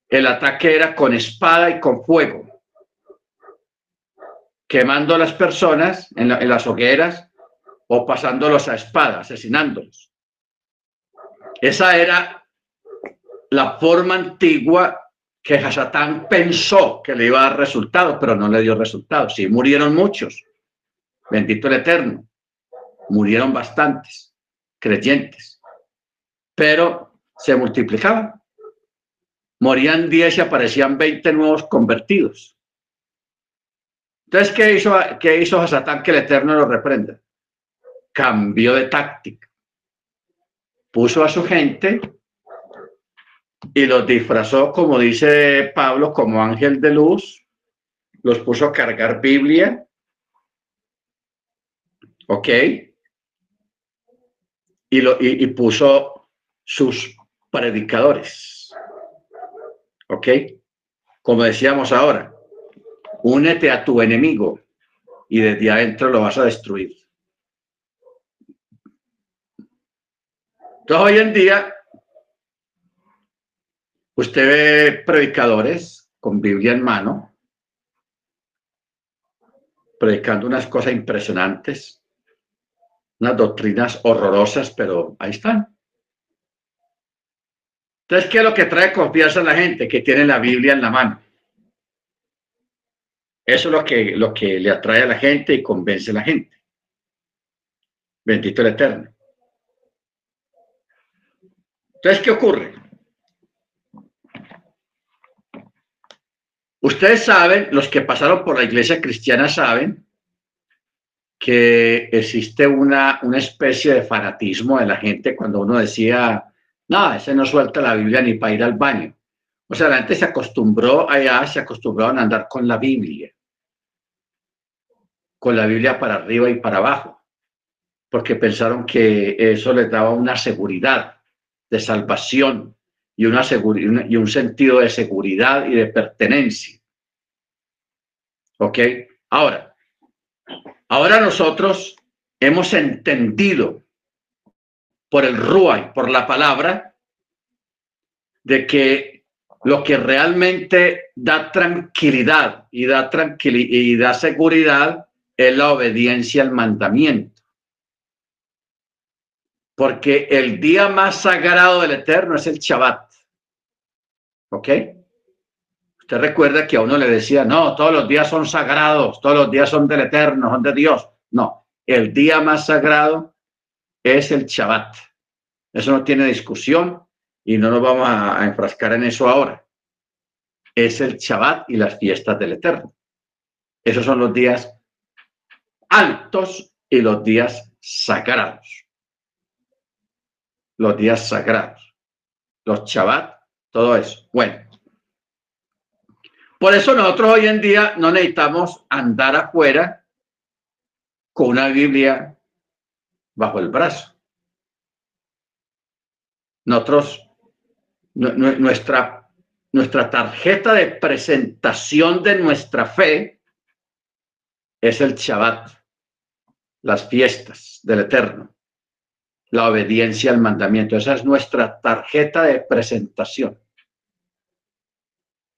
el ataque era con espada y con fuego, quemando a las personas en, las hogueras o pasándolos a espada, asesinándolos. Esa era la forma antigua que Hasatán pensó que le iba a dar resultados, pero no le dio resultados. Sí, murieron muchos. Bendito el Eterno. Murieron bastantes creyentes pero se multiplicaban. Morían 10 y aparecían 20 nuevos convertidos. Entonces, ¿qué hizo, qué hizo Satán que el Eterno lo reprenda? Cambió de táctica. Puso a su gente y los disfrazó, como dice Pablo, como ángel de luz. Los puso a cargar Biblia. ¿Ok? Y, lo, y puso sus predicadores. ¿Ok? Como decíamos ahora, únete a tu enemigo y desde adentro lo vas a destruir. Entonces hoy en día usted ve predicadores con Biblia en mano, predicando unas cosas impresionantes, unas doctrinas horrorosas, pero ahí están. Entonces, ¿qué es lo que trae confianza a la gente? Que tiene la Biblia en la mano. Eso es lo que, lo que le atrae a la gente y convence a la gente. Bendito el Eterno. Entonces, ¿qué ocurre? Ustedes saben, los que pasaron por la iglesia cristiana saben que existe una, una especie de fanatismo de la gente cuando uno decía no, ese no suelta la Biblia ni para ir al baño. O sea, la gente se acostumbró allá, se acostumbró a andar con la Biblia. Con la Biblia para arriba y para abajo. Porque pensaron que eso les daba una seguridad de salvación y, una y un sentido de seguridad y de pertenencia. ¿Ok? Ahora, ahora nosotros hemos entendido por el Ruay, por la palabra, de que lo que realmente da tranquilidad y da, tranquilidad y da seguridad es la obediencia al mandamiento. Porque el día más sagrado del Eterno es el Shabbat. ¿Ok? Usted recuerda que a uno le decía, no, todos los días son sagrados, todos los días son del Eterno, son de Dios. No, el día más sagrado es el Shabbat. Eso no tiene discusión y no nos vamos a, enfrascar en eso ahora. Es el Shabbat y las fiestas del Eterno. Esos son los días altos y los días sagrados. Los días sagrados. Los Shabbat, todo eso. Bueno. Por eso nosotros hoy en día no necesitamos andar afuera con una Biblia bajo el brazo. Nosotros, nuestra, nuestra tarjeta de presentación de nuestra fe es el Shabbat, las fiestas del Eterno, la obediencia al mandamiento. Esa es nuestra tarjeta de presentación,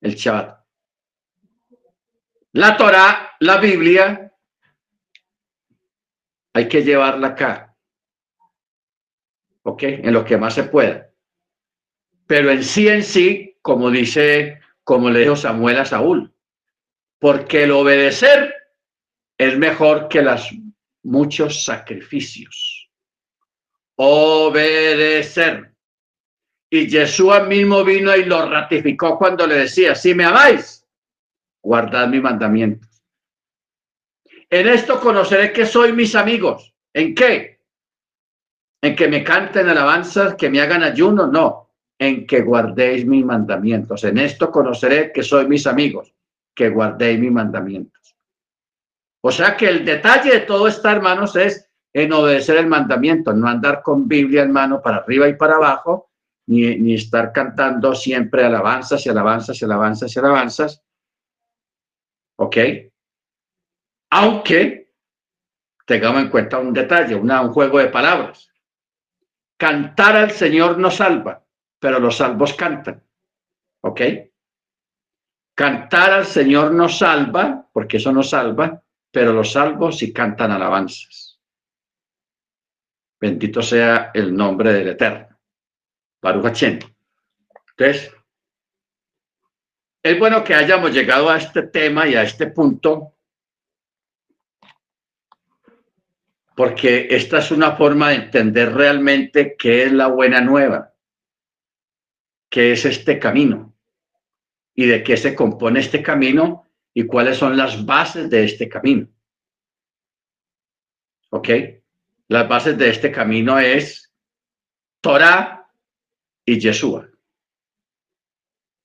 el Shabbat. La Torah, la Biblia, hay que llevarla acá. ¿Ok? En lo que más se pueda. Pero en sí, en sí, como dice, como le dijo Samuel a Saúl, porque el obedecer es mejor que los muchos sacrificios. Obedecer. Y Jesús mismo vino y lo ratificó cuando le decía, si me amáis, guardad mi mandamiento. En esto conoceré que soy mis amigos. ¿En qué? En que me canten alabanzas, que me hagan ayuno, no. En que guardéis mis mandamientos. En esto conoceré que soy mis amigos, que guardéis mis mandamientos. O sea que el detalle de todo esto, hermanos, es en obedecer el mandamiento, no andar con Biblia en mano para arriba y para abajo, ni, ni estar cantando siempre alabanzas y alabanzas y alabanzas y alabanzas. ¿Ok? Aunque tengamos en cuenta un detalle, un juego de palabras. Cantar al Señor no salva, pero los salvos cantan. ¿Ok? Cantar al Señor no salva, porque eso no salva, pero los salvos sí cantan alabanzas. Bendito sea el nombre del Eterno. Baruch Entonces, es bueno que hayamos llegado a este tema y a este punto porque esta es una forma de entender realmente qué es la buena nueva, qué es este camino y de qué se compone este camino y cuáles son las bases de este camino. ¿Ok? Las bases de este camino es Torah y Yeshua.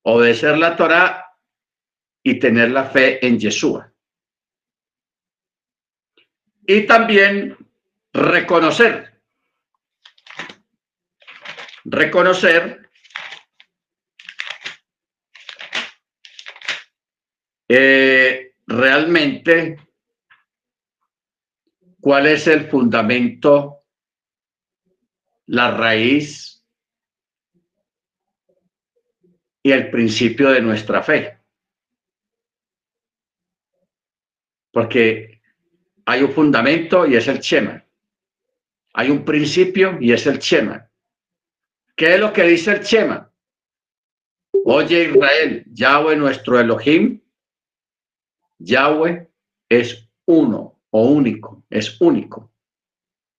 Obedecer la Torah y tener la fe en Yeshua y también reconocer. Reconocer eh, realmente cuál es el fundamento, la raíz y el principio de nuestra fe. Porque hay un fundamento y es el Shema. Hay un principio y es el Shema. ¿Qué es lo que dice el Shema? Oye Israel, Yahweh nuestro Elohim, Yahweh es uno o único, es único,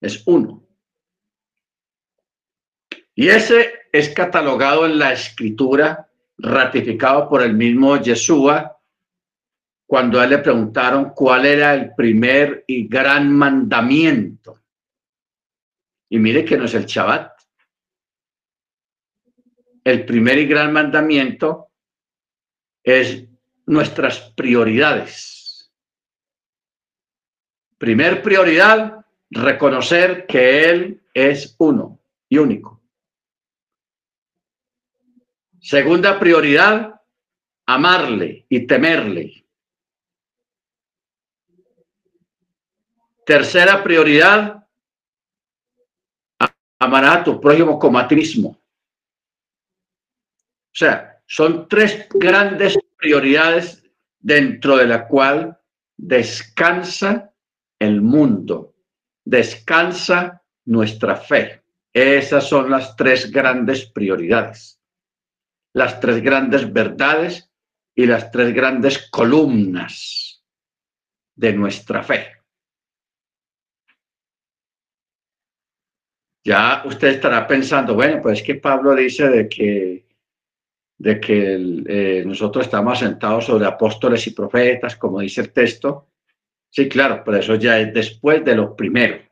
es uno. Y ese es catalogado en la escritura, ratificado por el mismo Yeshua cuando a él le preguntaron cuál era el primer y gran mandamiento. Y mire que no es el Shabbat. El primer y gran mandamiento es nuestras prioridades. Primer prioridad, reconocer que Él es uno y único. Segunda prioridad, amarle y temerle. Tercera prioridad, amará a tu prójimo como a ti mismo. O sea, son tres grandes prioridades dentro de la cual descansa el mundo, descansa nuestra fe. Esas son las tres grandes prioridades, las tres grandes verdades y las tres grandes columnas de nuestra fe. Ya usted estará pensando, bueno, pues es que Pablo dice de que, de que eh, nosotros estamos sentados sobre apóstoles y profetas, como dice el texto. Sí, claro, pero eso ya es después de lo primero.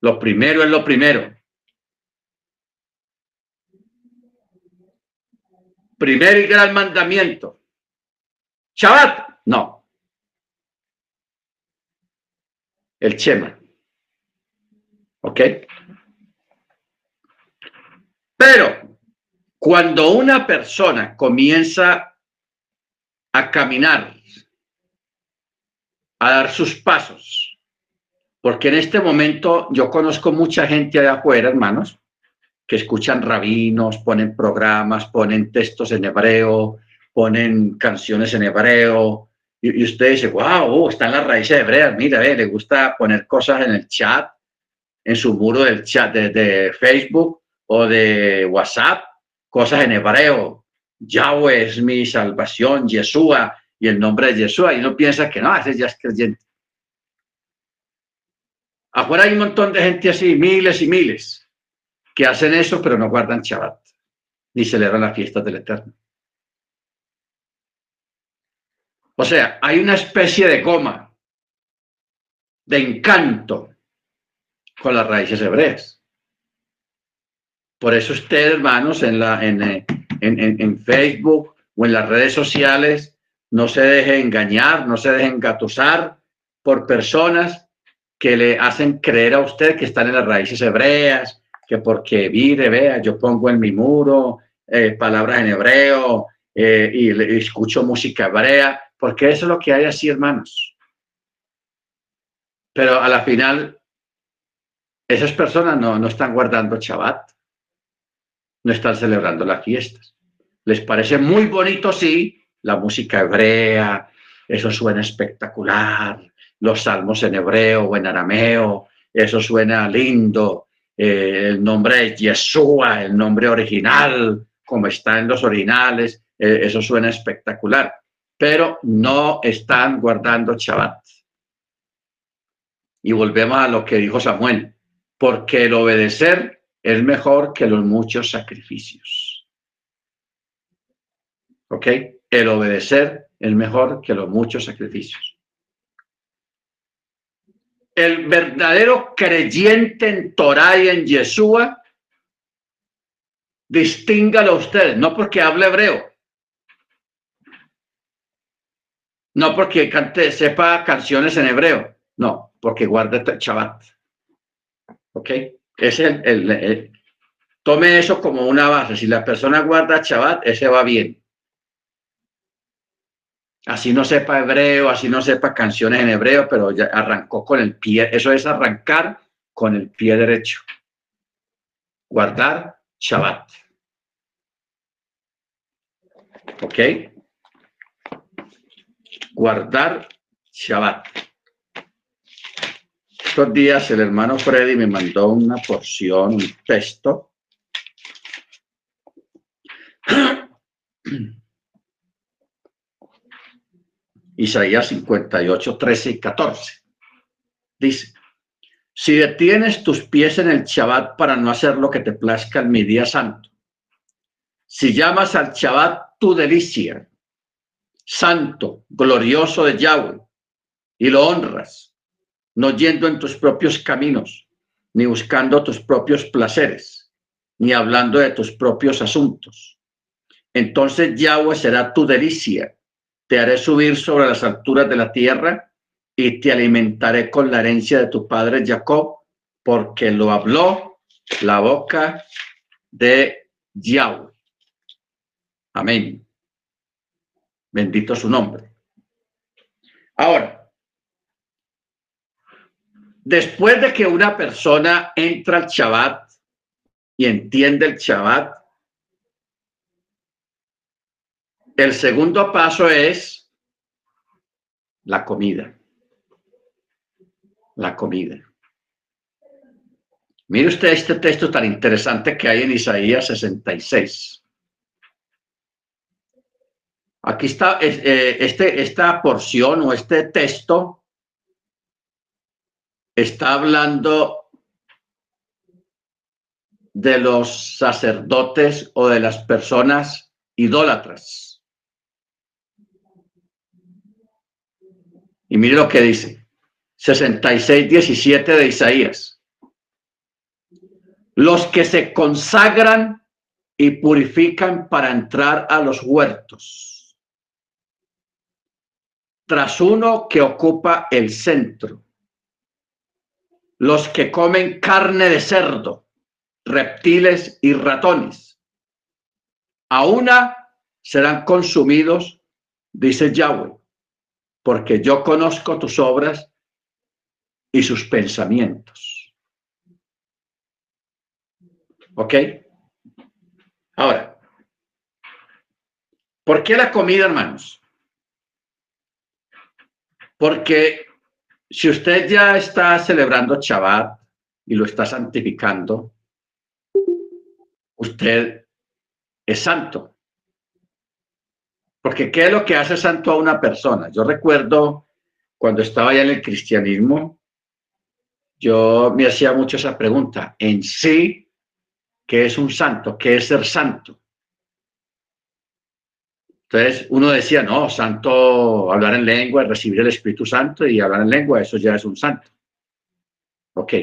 Lo primero es lo primero. Primer y gran mandamiento. Shabbat, no. El Chema. ¿Ok? Pero cuando una persona comienza a caminar, a dar sus pasos, porque en este momento yo conozco mucha gente allá afuera, hermanos, que escuchan rabinos, ponen programas, ponen textos en hebreo, ponen canciones en hebreo, y, usted dice, wow, están las raíces hebreas, mira, le gusta poner cosas en el chat, en su muro del chat de Facebook, o de WhatsApp, cosas en hebreo. Yahweh es mi salvación, Yeshua y el nombre de Yeshua. Y uno piensa que no, ese ya es creyente. Afuera hay un montón de gente así, miles y miles, que hacen eso, pero no guardan Shabbat, ni celebran las fiestas del Eterno. O sea, hay una especie de goma, de encanto con las raíces hebreas. Por eso usted, hermanos, en, la, eh, en, en, Facebook o en las redes sociales, no se deje engañar, no se deje engatusar por personas que le hacen creer a usted que están en las raíces hebreas, que porque mire, vea, yo pongo en mi muro eh, palabras en hebreo eh, y, y, escucho música hebrea, porque eso es lo que hay así, hermanos. Pero a la final, esas personas no, no están guardando Shabbat no están celebrando las fiestas. Les parece muy bonito, sí, la música hebrea, eso suena espectacular, los salmos en hebreo o en arameo, eso suena lindo, eh, el nombre es Yeshua, el nombre original, como está en los originales, eh, eso suena espectacular, pero no están guardando Shabbat. Y volvemos a lo que dijo Samuel, porque el obedecer es mejor que los muchos sacrificios. ¿Ok? El obedecer es mejor que los muchos sacrificios. El verdadero creyente en Torah y en Yeshua, distíngalo a usted, no porque hable hebreo, no porque cante, sepa canciones en hebreo, no, porque guarde Shabbat. ¿Ok? Es el, tome eso como una base. Si la persona guarda Shabbat, ese va bien. Así no sepa hebreo, así no sepa canciones en hebreo, pero ya arrancó con el pie. Eso es arrancar con el pie derecho. Guardar Shabbat. ¿Ok? Guardar Shabbat estos días el hermano Freddy me mandó una porción, un texto. Isaías 58, 13 y 14. Dice, si detienes tus pies en el Shabbat para no hacer lo que te plazca en mi día santo, si llamas al Shabbat tu delicia, santo, glorioso de Yahweh, y lo honras, no yendo en tus propios caminos, ni buscando tus propios placeres, ni hablando de tus propios asuntos. Entonces Yahweh será tu delicia, te haré subir sobre las alturas de la tierra y te alimentaré con la herencia de tu padre Jacob, porque lo habló la boca de Yahweh. Amén. Bendito su nombre. Ahora, Después de que una persona entra al Shabbat y entiende el Shabbat, el segundo paso es la comida. La comida. Mire usted este texto tan interesante que hay en Isaías 66. Aquí está eh, este, esta porción o este texto está hablando de los sacerdotes o de las personas idólatras. Y mire lo que dice, 66, 17 de Isaías. Los que se consagran y purifican para entrar a los huertos. Tras uno que ocupa el centro. Los que comen carne de cerdo, reptiles y ratones. A una serán consumidos, dice Yahweh, porque yo conozco tus obras y sus pensamientos. ¿Ok? Ahora, ¿por qué la comida, hermanos? Porque si usted ya está celebrando Shabbat y lo está santificando, usted es santo. Porque ¿qué es lo que hace santo a una persona? Yo recuerdo cuando estaba ya en el cristianismo, yo me hacía mucho esa pregunta. En sí, ¿Qué es un santo? ¿Qué es ser santo? Entonces uno decía, no, santo, hablar en lengua, recibir el Espíritu Santo y hablar en lengua, eso ya es un santo. Ok.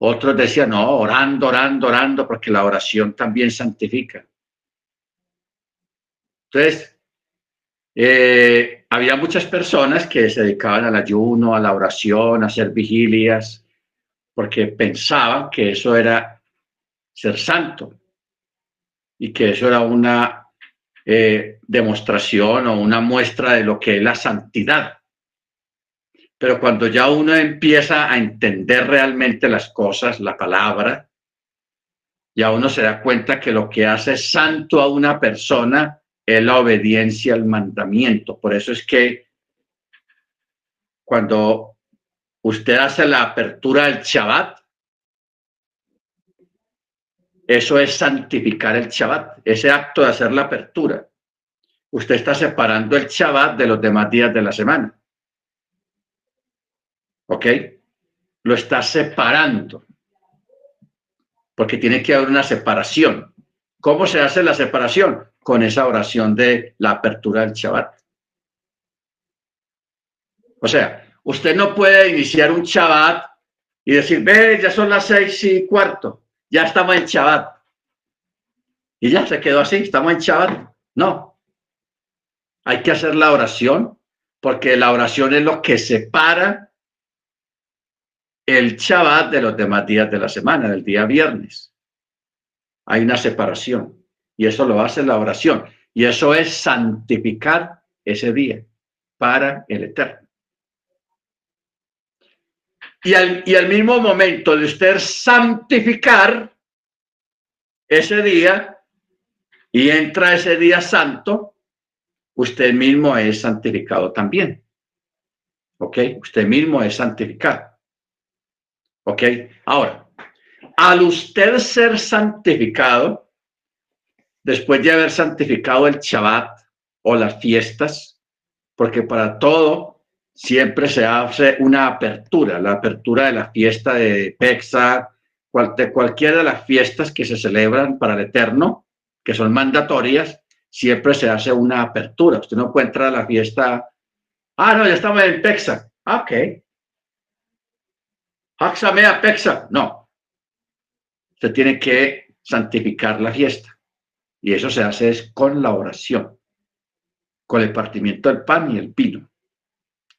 Otros decían, no, orando, orando, orando, porque la oración también santifica. Entonces, eh, había muchas personas que se dedicaban al ayuno, a la oración, a hacer vigilias, porque pensaban que eso era ser santo y que eso era una eh, demostración o una muestra de lo que es la santidad. Pero cuando ya uno empieza a entender realmente las cosas, la palabra, ya uno se da cuenta que lo que hace santo a una persona es la obediencia al mandamiento. Por eso es que cuando usted hace la apertura del Shabbat, eso es santificar el Shabbat, ese acto de hacer la apertura. Usted está separando el Shabbat de los demás días de la semana. ¿Ok? Lo está separando. Porque tiene que haber una separación. ¿Cómo se hace la separación? Con esa oración de la apertura del Shabbat. O sea, usted no puede iniciar un Shabbat y decir, ve, ya son las seis y cuarto ya estamos en Shabbat. Y ya se quedó así, estamos en Shabbat. No. Hay que hacer la oración, porque la oración es lo que separa el Shabbat de los demás días de la semana, del día viernes. Hay una separación y eso lo hace la oración. Y eso es santificar ese día para el Eterno. Y al, y al mismo momento de usted santificar ese día y entra ese día santo, usted mismo es santificado también. ¿Ok? Usted mismo es santificado. ¿Ok? Ahora, al usted ser santificado, después de haber santificado el Shabbat o las fiestas, porque para todo siempre se hace una apertura, la apertura de la fiesta de Pexa, de cualquiera de las fiestas que se celebran para el Eterno, que son mandatorias, siempre se hace una apertura. Usted no puede entrar a la fiesta, ah, no, ya estamos en Pexa. Ah, ok. Haxamea Pexa. No. Usted tiene que santificar la fiesta. Y eso se hace es con la oración, con el partimiento del pan y el vino.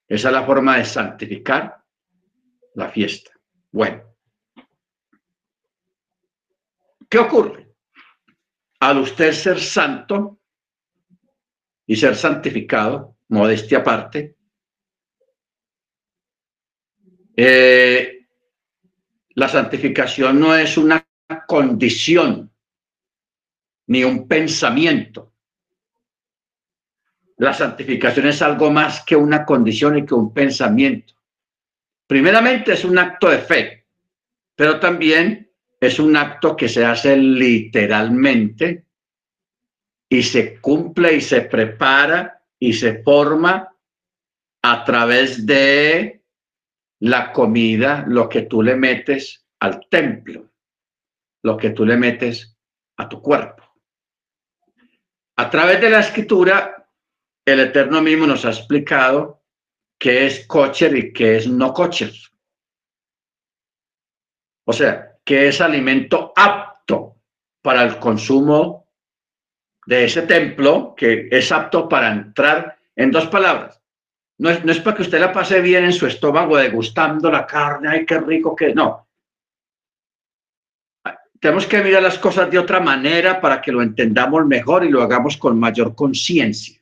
Esa es la forma de santificar la fiesta. Bueno, ¿qué ocurre? Al usted ser santo y ser santificado, modestia aparte, eh, la santificación no es una condición ni un pensamiento la santificación es algo más que una condición y que un pensamiento. Primeramente es un acto de fe, pero también es un acto que se hace literalmente y se cumple y se prepara y se forma a través de la comida, lo que tú le metes al templo. lo que tú le metes a tu cuerpo. A través de la escritura, el Eterno mismo nos ha explicado qué es kosher y qué es no kosher. O sea, qué es alimento apto para el consumo de ese templo, que es apto para entrar en dos palabras. No es, no es para que usted la pase bien en su estómago degustando la carne, ay, qué rico que no. Tenemos que mirar las cosas de otra manera para que lo entendamos mejor y lo hagamos con mayor conciencia.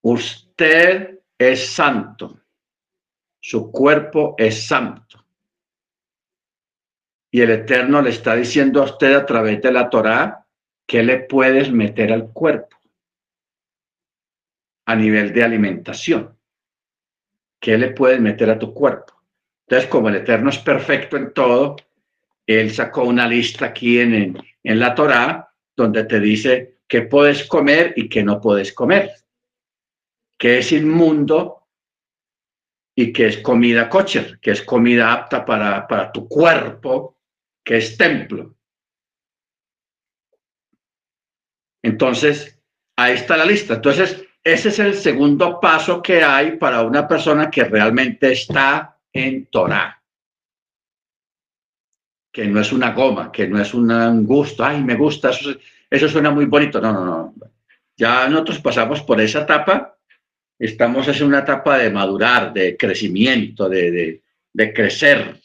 Usted es santo. Su cuerpo es santo. Y el Eterno le está diciendo a usted a través de la Torá que le puedes meter al cuerpo a nivel de alimentación. ¿Qué le puedes meter a tu cuerpo? Entonces, como el Eterno es perfecto en todo, Él sacó una lista aquí en, en, la Torá donde te dice qué puedes comer y qué no puedes comer, qué es inmundo y qué es comida kosher, que es comida apta para, para tu cuerpo, que es templo. Entonces, ahí está la lista. Entonces, ese es el segundo paso que hay para una persona que realmente está en Torah. Que no es una goma, que no es un gusto, ay, me gusta, eso, eso suena muy bonito. No, no, no. Ya nosotros pasamos por esa etapa, estamos en una etapa de madurar, de crecimiento, de, de, de crecer.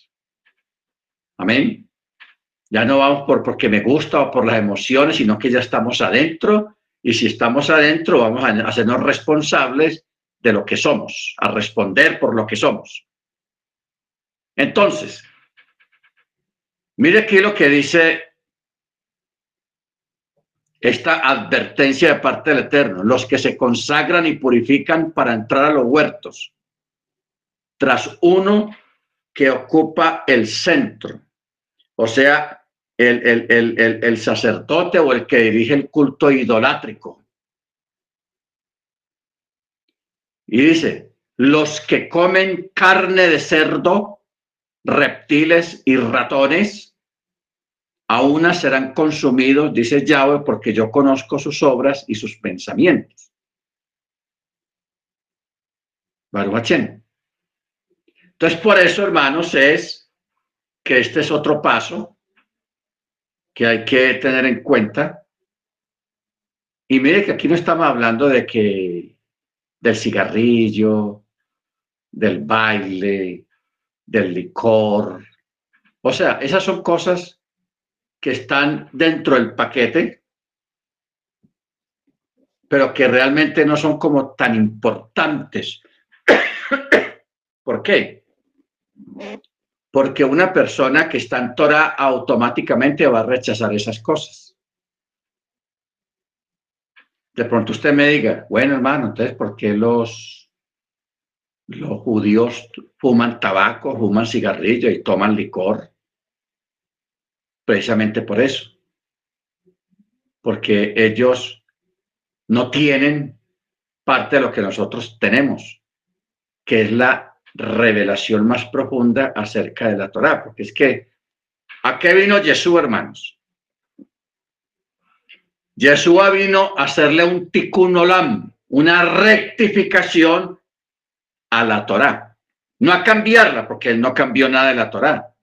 Amén. Ya no vamos por porque me gusta o por las emociones, sino que ya estamos adentro y si estamos adentro vamos a hacernos responsables de lo que somos, a responder por lo que somos. Entonces, mire aquí lo que dice esta advertencia de parte del Eterno. Los que se consagran y purifican para entrar a los huertos, tras uno que ocupa el centro, o sea, el, el, sacerdote o el que dirige el culto idolátrico. Y dice, los que comen carne de cerdo reptiles y ratones, aún serán consumidos, dice Yahweh, porque yo conozco sus obras y sus pensamientos. Baruachén. Entonces, por eso, hermanos, es que este es otro paso que hay que tener en cuenta. Y mire que aquí no estamos hablando de que del cigarrillo, del baile, del licor. O sea, esas son cosas que están dentro del paquete, pero que realmente no son como tan importantes. ¿Por qué? Porque una persona que está en Torah automáticamente va a rechazar esas cosas. De pronto usted me diga, bueno hermano, entonces, ¿por qué los los judíos fuman tabaco, fuman cigarrillo y toman licor. Precisamente por eso. Porque ellos no tienen parte de lo que nosotros tenemos, que es la revelación más profunda acerca de la Torah. Porque es que, ¿a qué vino Jesús, hermanos? Jesús vino a hacerle un tikkun olam, una rectificación a la Torá. No a cambiarla, porque él no cambió nada de la Torá,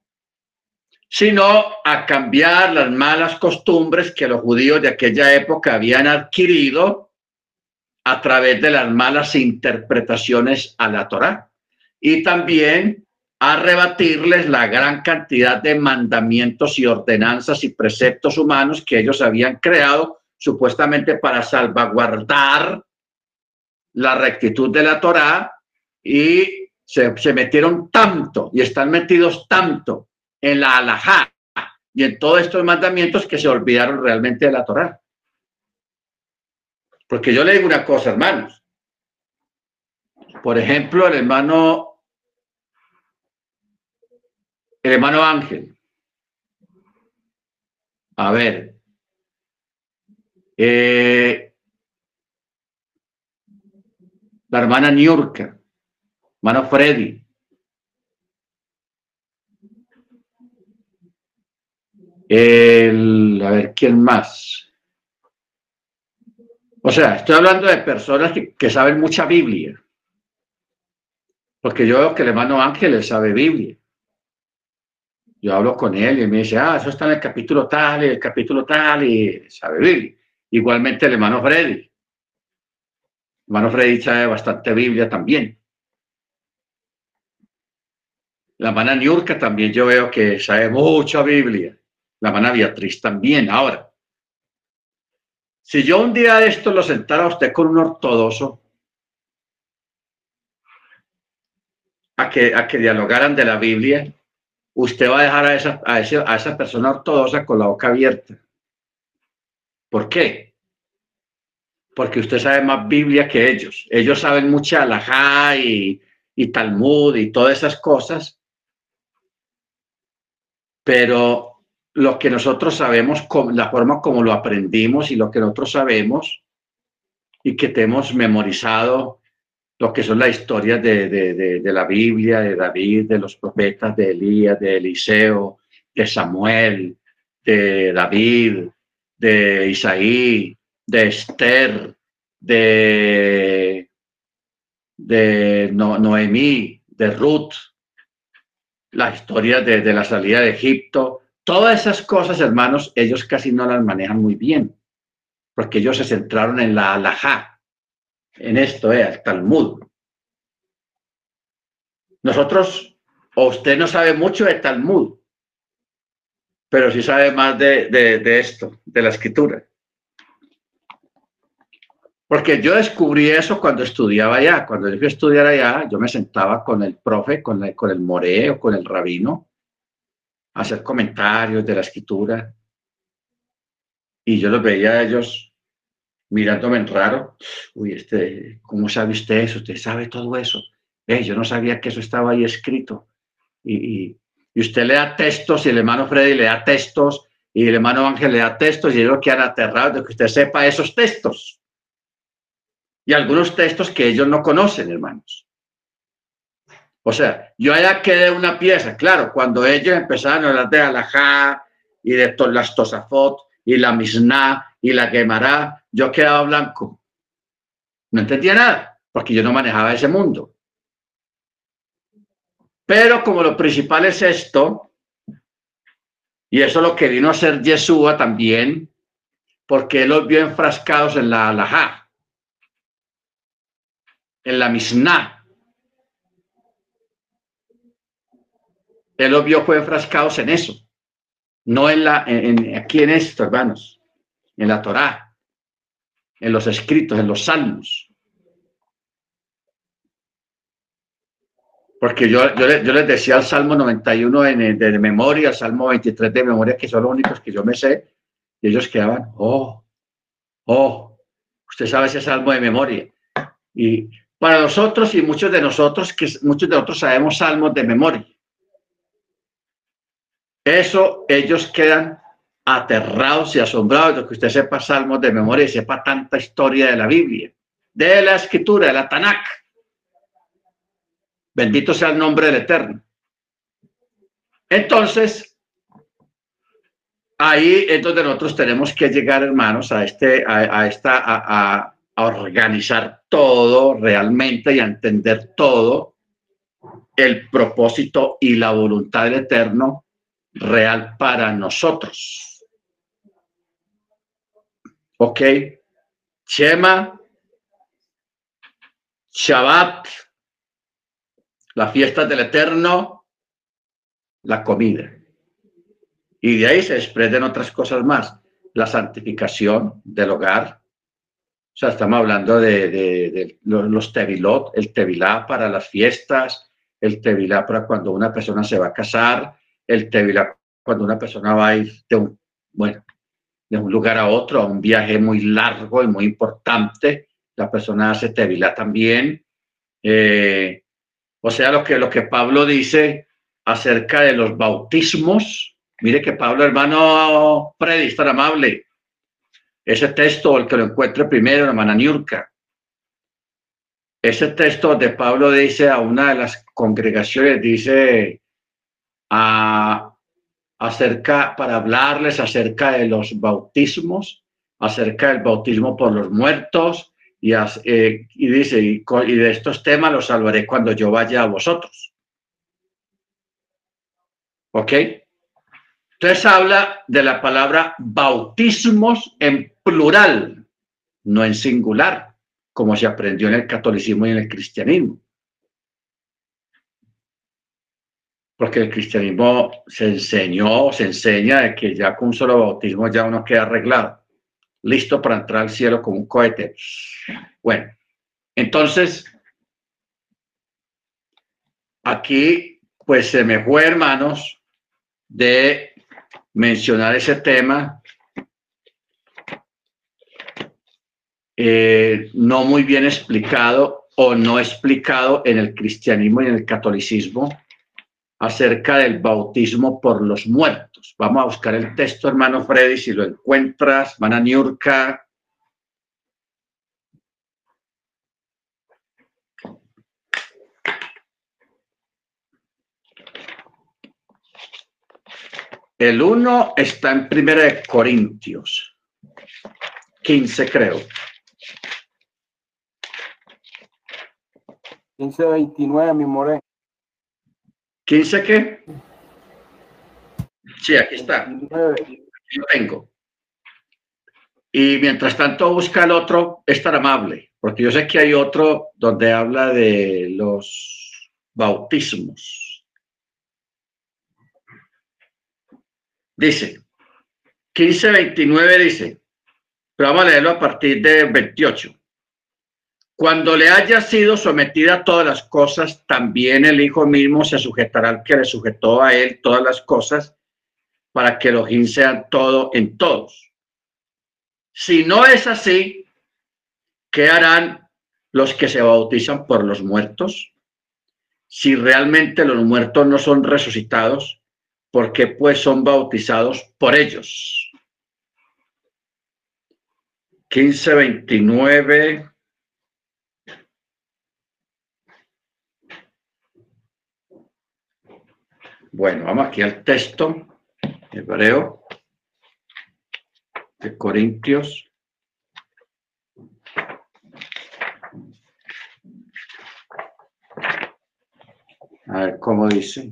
sino a cambiar las malas costumbres que los judíos de aquella época habían adquirido a través de las malas interpretaciones a la Torá. Y también a rebatirles la gran cantidad de mandamientos y ordenanzas y preceptos humanos que ellos habían creado supuestamente para salvaguardar la rectitud de la Torá y se, metieron tanto y están metidos tanto en la alajá y en todos estos mandamientos que se olvidaron realmente de la Torá. Porque yo le digo una cosa, hermanos. Por ejemplo, el hermano, el hermano Ángel. A ver. Eh, la hermana Niurka hermano Freddy. El, a ver, ¿quién más? O sea, estoy hablando de personas que, saben mucha Biblia. Porque yo veo que el hermano Ángel sabe Biblia. Yo hablo con él y me dice, ah, eso está en el capítulo tal el capítulo tal y sabe Biblia. Igualmente el hermano Freddy. El hermano Freddy sabe bastante Biblia también. La hermana Niurka también yo veo que sabe mucha Biblia. La hermana Beatriz también. Ahora, si yo un día de esto lo sentara a usted con un ortodoxo, a que, a que dialogaran de la Biblia, usted va a dejar a esa, a, a esa persona ortodoxa con la boca abierta. ¿Por qué? Porque usted sabe más Biblia que ellos. Ellos saben mucha alajá y, y Talmud y todas esas cosas. Pero lo que nosotros sabemos, la forma como lo aprendimos y lo que nosotros sabemos y que tenemos memorizado lo que son las historias de, de, la Biblia, de David, de los profetas, de Elías, de Eliseo, de Samuel, de David, de Isaí, de Esther, de, de Noemí, de Ruth, la historia de, la salida de Egipto, todas esas cosas, hermanos, ellos casi no las manejan muy bien, porque ellos se centraron en la alajá, en esto, eh, el Talmud. Nosotros, o usted no sabe mucho de Talmud, pero sí sabe más de, de, esto, de la escritura. Porque yo descubrí eso cuando estudiaba allá. Cuando yo fui a estudiar allá, yo me sentaba con el profe, con, con el more o con el rabino, a hacer comentarios de la escritura. Y yo los veía a ellos mirándome en raro. Uy, este, ¿cómo sabe usted eso? Usted sabe todo eso. Yo no sabía que eso estaba ahí escrito. Y, usted le da textos y el hermano Freddy le da textos y el hermano Ángel le da textos y ellos quedan aterrados de que usted sepa esos textos. Y algunos textos que ellos no conocen, hermanos. O sea, yo allá quedé una pieza, claro, cuando ellos empezaron a hablar de Alajá y de las Tosafot y la Misná y la quemará, yo quedaba blanco. No entendía nada, porque yo no manejaba ese mundo. Pero como lo principal es esto, y eso es lo que vino a hacer Yeshua también, porque él los vio enfrascados en la alajá, en la misná. Él los vio fue enfrascados en eso, no en la, en, aquí en esto, hermanos en la Torá, en los escritos, en los salmos. Porque yo, yo, les decía al Salmo 91 en, de memoria, al Salmo 23 de memoria, que son los únicos que yo me sé, y ellos quedaban, oh, oh, usted sabe ese Salmo de memoria. Y para nosotros y muchos de nosotros, que muchos de nosotros sabemos salmos de memoria. Eso ellos quedan aterrados y asombrados de que usted sepa salmos de memoria y sepa tanta historia de la Biblia, de la escritura, de la Tanakh. Bendito sea el nombre del Eterno. Entonces, ahí es donde nosotros tenemos que llegar, hermanos, a este, a, esta, a, a organizar todo realmente y a entender todo el propósito y la voluntad del Eterno real para nosotros. Ok. Shema, Shabbat, la fiesta del Eterno, la comida. Y de ahí se desprenden otras cosas más. La santificación del hogar. O sea, estamos hablando de, los tevilot, el tevilá para las fiestas, el tevilá para cuando una persona se va a casar, el tevilá cuando una persona va a ir de un, bueno, de un lugar a otro, a un viaje muy largo y muy importante. La persona hace tevilá también. Eh, o sea, lo que, lo que Pablo dice acerca de los bautismos. Mire que Pablo, hermano Freddy, tan amable. Ese texto, el que lo encuentre primero, hermana Niurka. Ese texto de Pablo dice a una de las congregaciones, dice a acerca, para hablarles acerca de los bautismos, acerca del bautismo por los muertos, y, eh, y dice, y, y de estos temas los salvaré cuando yo vaya a vosotros. ¿Ok? Entonces habla de la palabra bautismos en plural, no en singular, como se aprendió en el catolicismo y en el cristianismo. porque el cristianismo se enseñó, se enseña de que ya con un solo bautismo ya uno queda arreglado, listo para entrar al cielo con un cohete. Bueno, entonces, aquí pues se me fue, hermanos, de mencionar ese tema. Eh, no muy bien explicado o no explicado en el cristianismo y en el catolicismo acerca del bautismo por los muertos. Vamos a buscar el texto, hermano Freddy, si lo encuentras, van a Niurka. El uno está en Primera de Corintios, 15 creo. 15.29, mi more. ¿15 qué? Sí, aquí está. Yo tengo. Y mientras tanto busca el otro, es tan amable, porque yo sé que hay otro donde habla de los bautismos. Dice, 15.29 dice, vamos a leerlo a partir de 28. Cuando le haya sido sometida a todas las cosas, también el Hijo mismo se sujetará al que le sujetó a él todas las cosas, para que Elohim sea todo en todos. Si no es así, ¿qué harán los que se bautizan por los muertos? Si realmente los muertos no son resucitados, ¿por qué pues son bautizados por ellos? 1529 Bueno, vamos aquí al texto hebreo de Corintios. A ver cómo dice.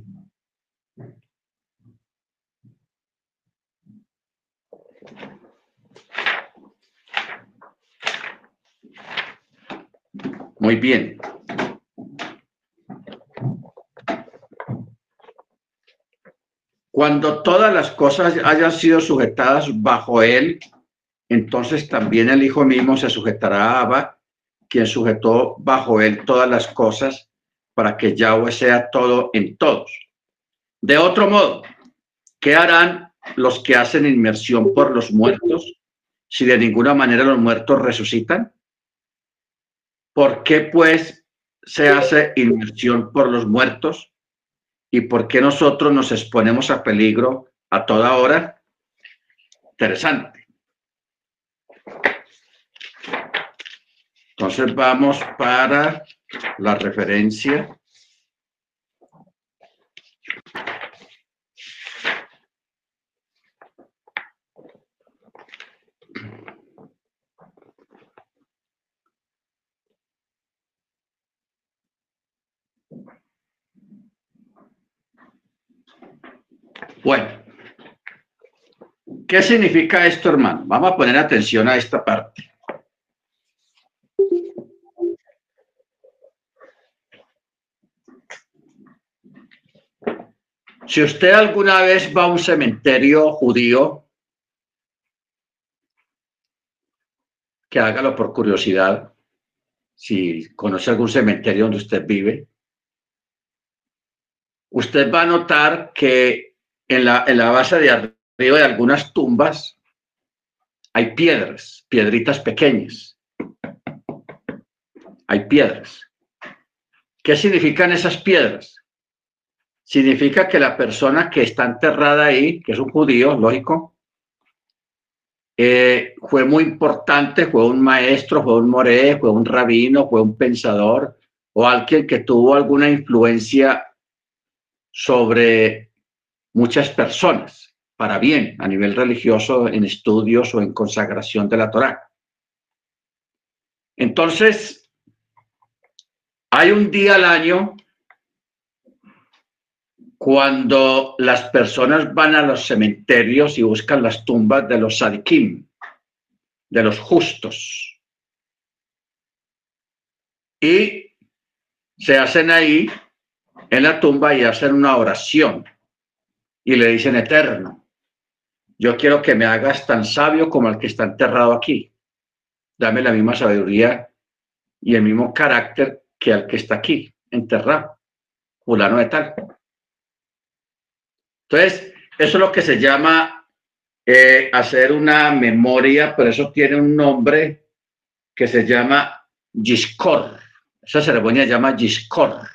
Muy bien. Cuando todas las cosas hayan sido sujetadas bajo él, entonces también el Hijo mismo se sujetará a Abba, quien sujetó bajo él todas las cosas para que Yahweh sea todo en todos. De otro modo, ¿qué harán los que hacen inmersión por los muertos si de ninguna manera los muertos resucitan? ¿Por qué pues se hace inmersión por los muertos? y por qué nosotros nos exponemos a peligro a toda hora. Interesante. Entonces vamos para la referencia. Bueno, ¿qué significa esto, hermano? Vamos a poner atención a esta parte. Si usted alguna vez va a un cementerio judío, que hágalo por curiosidad, si conoce algún cementerio donde usted vive, usted va a notar que en la, en la base de arriba de algunas tumbas hay piedras, piedritas pequeñas. Hay piedras. ¿Qué significan esas piedras? Significa que la persona que está enterrada ahí, que es un judío, lógico, eh, fue muy importante, fue un maestro, fue un moré, fue un rabino, fue un pensador o alguien que tuvo alguna influencia sobre muchas personas para bien a nivel religioso en estudios o en consagración de la Torá. Entonces, hay un día al año cuando las personas van a los cementerios y buscan las tumbas de los sadikim, de los justos. Y se hacen ahí en la tumba y hacen una oración y le dicen eterno, yo quiero que me hagas tan sabio como el que está enterrado aquí. Dame la misma sabiduría y el mismo carácter que el que está aquí, enterrado, fulano de tal. Entonces, eso es lo que se llama eh, hacer una memoria, pero eso tiene un nombre que se llama Giscor. Esa ceremonia se llama Giscor.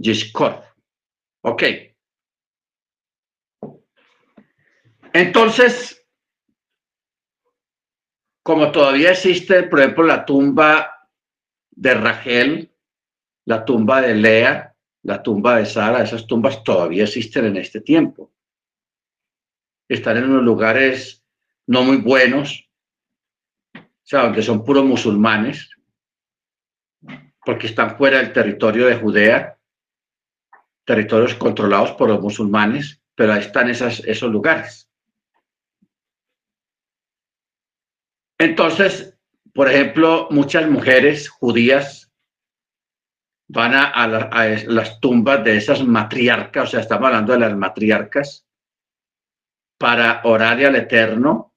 Giscor. Ok. Entonces, como todavía existe, por ejemplo, la tumba de Rachel, la tumba de Lea, la tumba de Sara, esas tumbas todavía existen en este tiempo. Están en unos lugares no muy buenos, o sea, donde son puros musulmanes, porque están fuera del territorio de Judea, territorios controlados por los musulmanes, pero ahí están esos lugares. Entonces, por ejemplo, muchas mujeres judías van a, las tumbas de esas matriarcas, o sea, estamos hablando de las matriarcas, para orar al Eterno,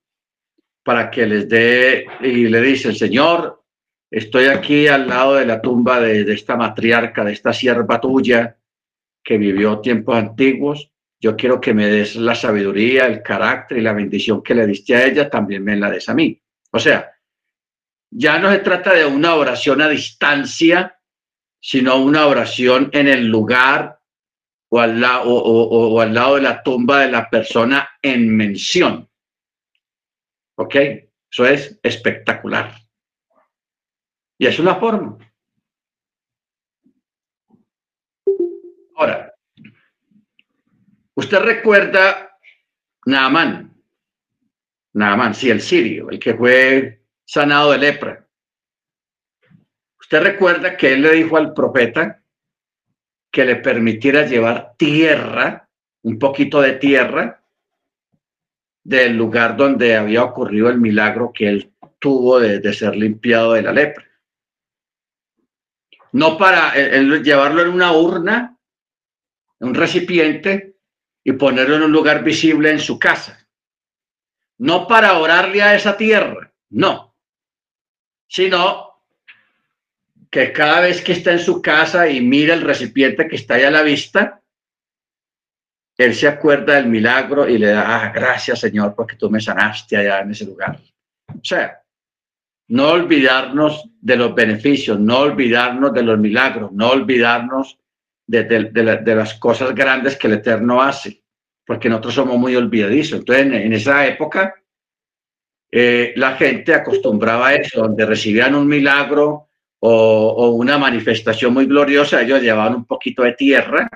para que les dé, y le dicen, Señor, estoy aquí al lado de la tumba de, de esta matriarca, de esta sierva tuya, que vivió tiempos antiguos, yo quiero que me des la sabiduría, el carácter y la bendición que le diste a ella, también me la des a mí. O sea, ya no se trata de una oración a distancia, sino una oración en el lugar o al, al lado de la tumba de la persona en mención. ¿Ok? Eso es espectacular. Y es una forma. Ahora, usted recuerda Naaman. Naaman, sí, el sirio, el que fue sanado de lepra. Usted recuerda que él le dijo al profeta que le permitiera llevar tierra, un poquito de tierra, del lugar donde había ocurrido el milagro que él tuvo de, ser limpiado de la lepra. No para llevarlo en una urna, en un recipiente y ponerlo en un lugar visible en su casa no para orarle a esa tierra, no, sino que cada vez que está en su casa y mira el recipiente que está ahí a la vista, él se acuerda del milagro y le da, ah, gracias Señor, porque tú me sanaste allá en ese lugar. O sea, no olvidarnos de los beneficios, no olvidarnos de los milagros, no olvidarnos de, de las cosas grandes que el Eterno hace porque nosotros somos muy olvidadizos. Entonces, en, esa época, eh, la gente acostumbraba a eso, donde recibían un milagro o, una manifestación muy gloriosa, ellos llevaban un poquito de tierra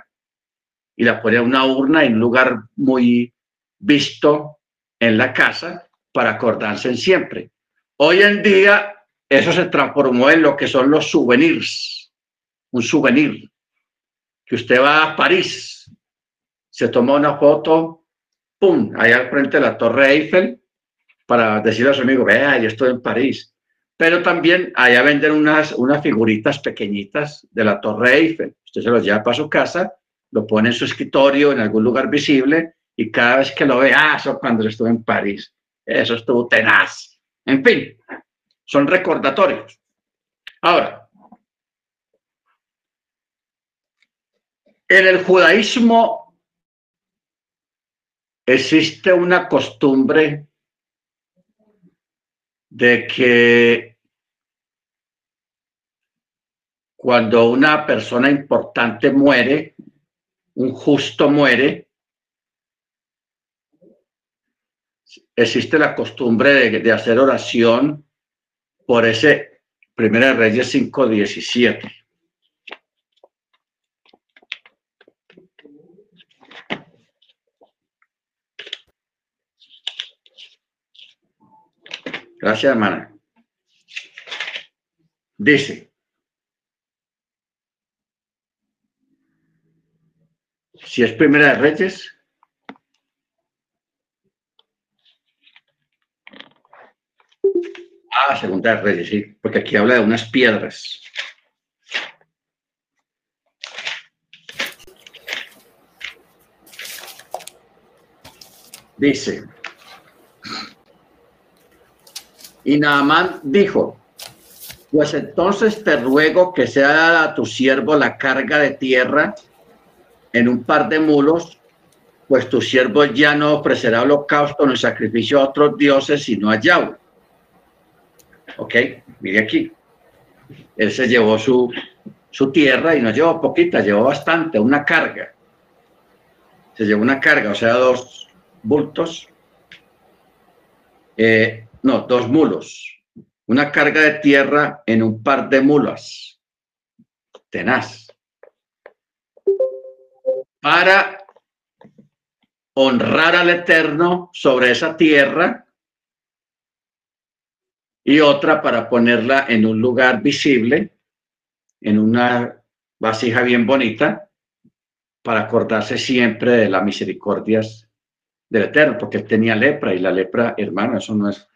y la ponían en una urna en un lugar muy visto en la casa para acordarse siempre. Hoy en día, eso se transformó en lo que son los souvenirs, un souvenir, que usted va a París se tomó una foto, ¡pum!, allá al frente de la Torre Eiffel, para decirle a su amigo, vea, yo estoy en París. Pero también allá venden unas, unas figuritas pequeñitas de la Torre Eiffel. Usted se los lleva para su casa, lo pone en su escritorio, en algún lugar visible, y cada vez que lo ve, ah, eso cuando estuve en París, eso estuvo tenaz. En fin, son recordatorios. Ahora, en el judaísmo existe una costumbre de que cuando una persona importante muere, un justo muere, existe la costumbre de, hacer oración por ese Primera Reyes 5.17. Gracias, hermana. Dice, si es primera de Reyes, Ah, segunda de Reyes, sí, porque aquí habla de unas piedras. Dice, y Naamán dijo, pues entonces te ruego que sea a tu siervo la carga de tierra en un par de mulos, pues tu siervo ya no ofrecerá holocausto ni sacrificio a otros dioses, sino a Yahweh. Ok, mire aquí. Él se llevó su, su tierra y no llevó poquita, llevó bastante, una carga. Se llevó una carga, o sea, dos bultos. Eh, no, dos mulos. Una carga de tierra en un par de mulas. Tenaz. Para honrar al Eterno sobre esa tierra y otra para ponerla en un lugar visible, en una vasija bien bonita, para acordarse siempre de las misericordias del Eterno, porque él tenía lepra y la lepra, hermano, eso no es,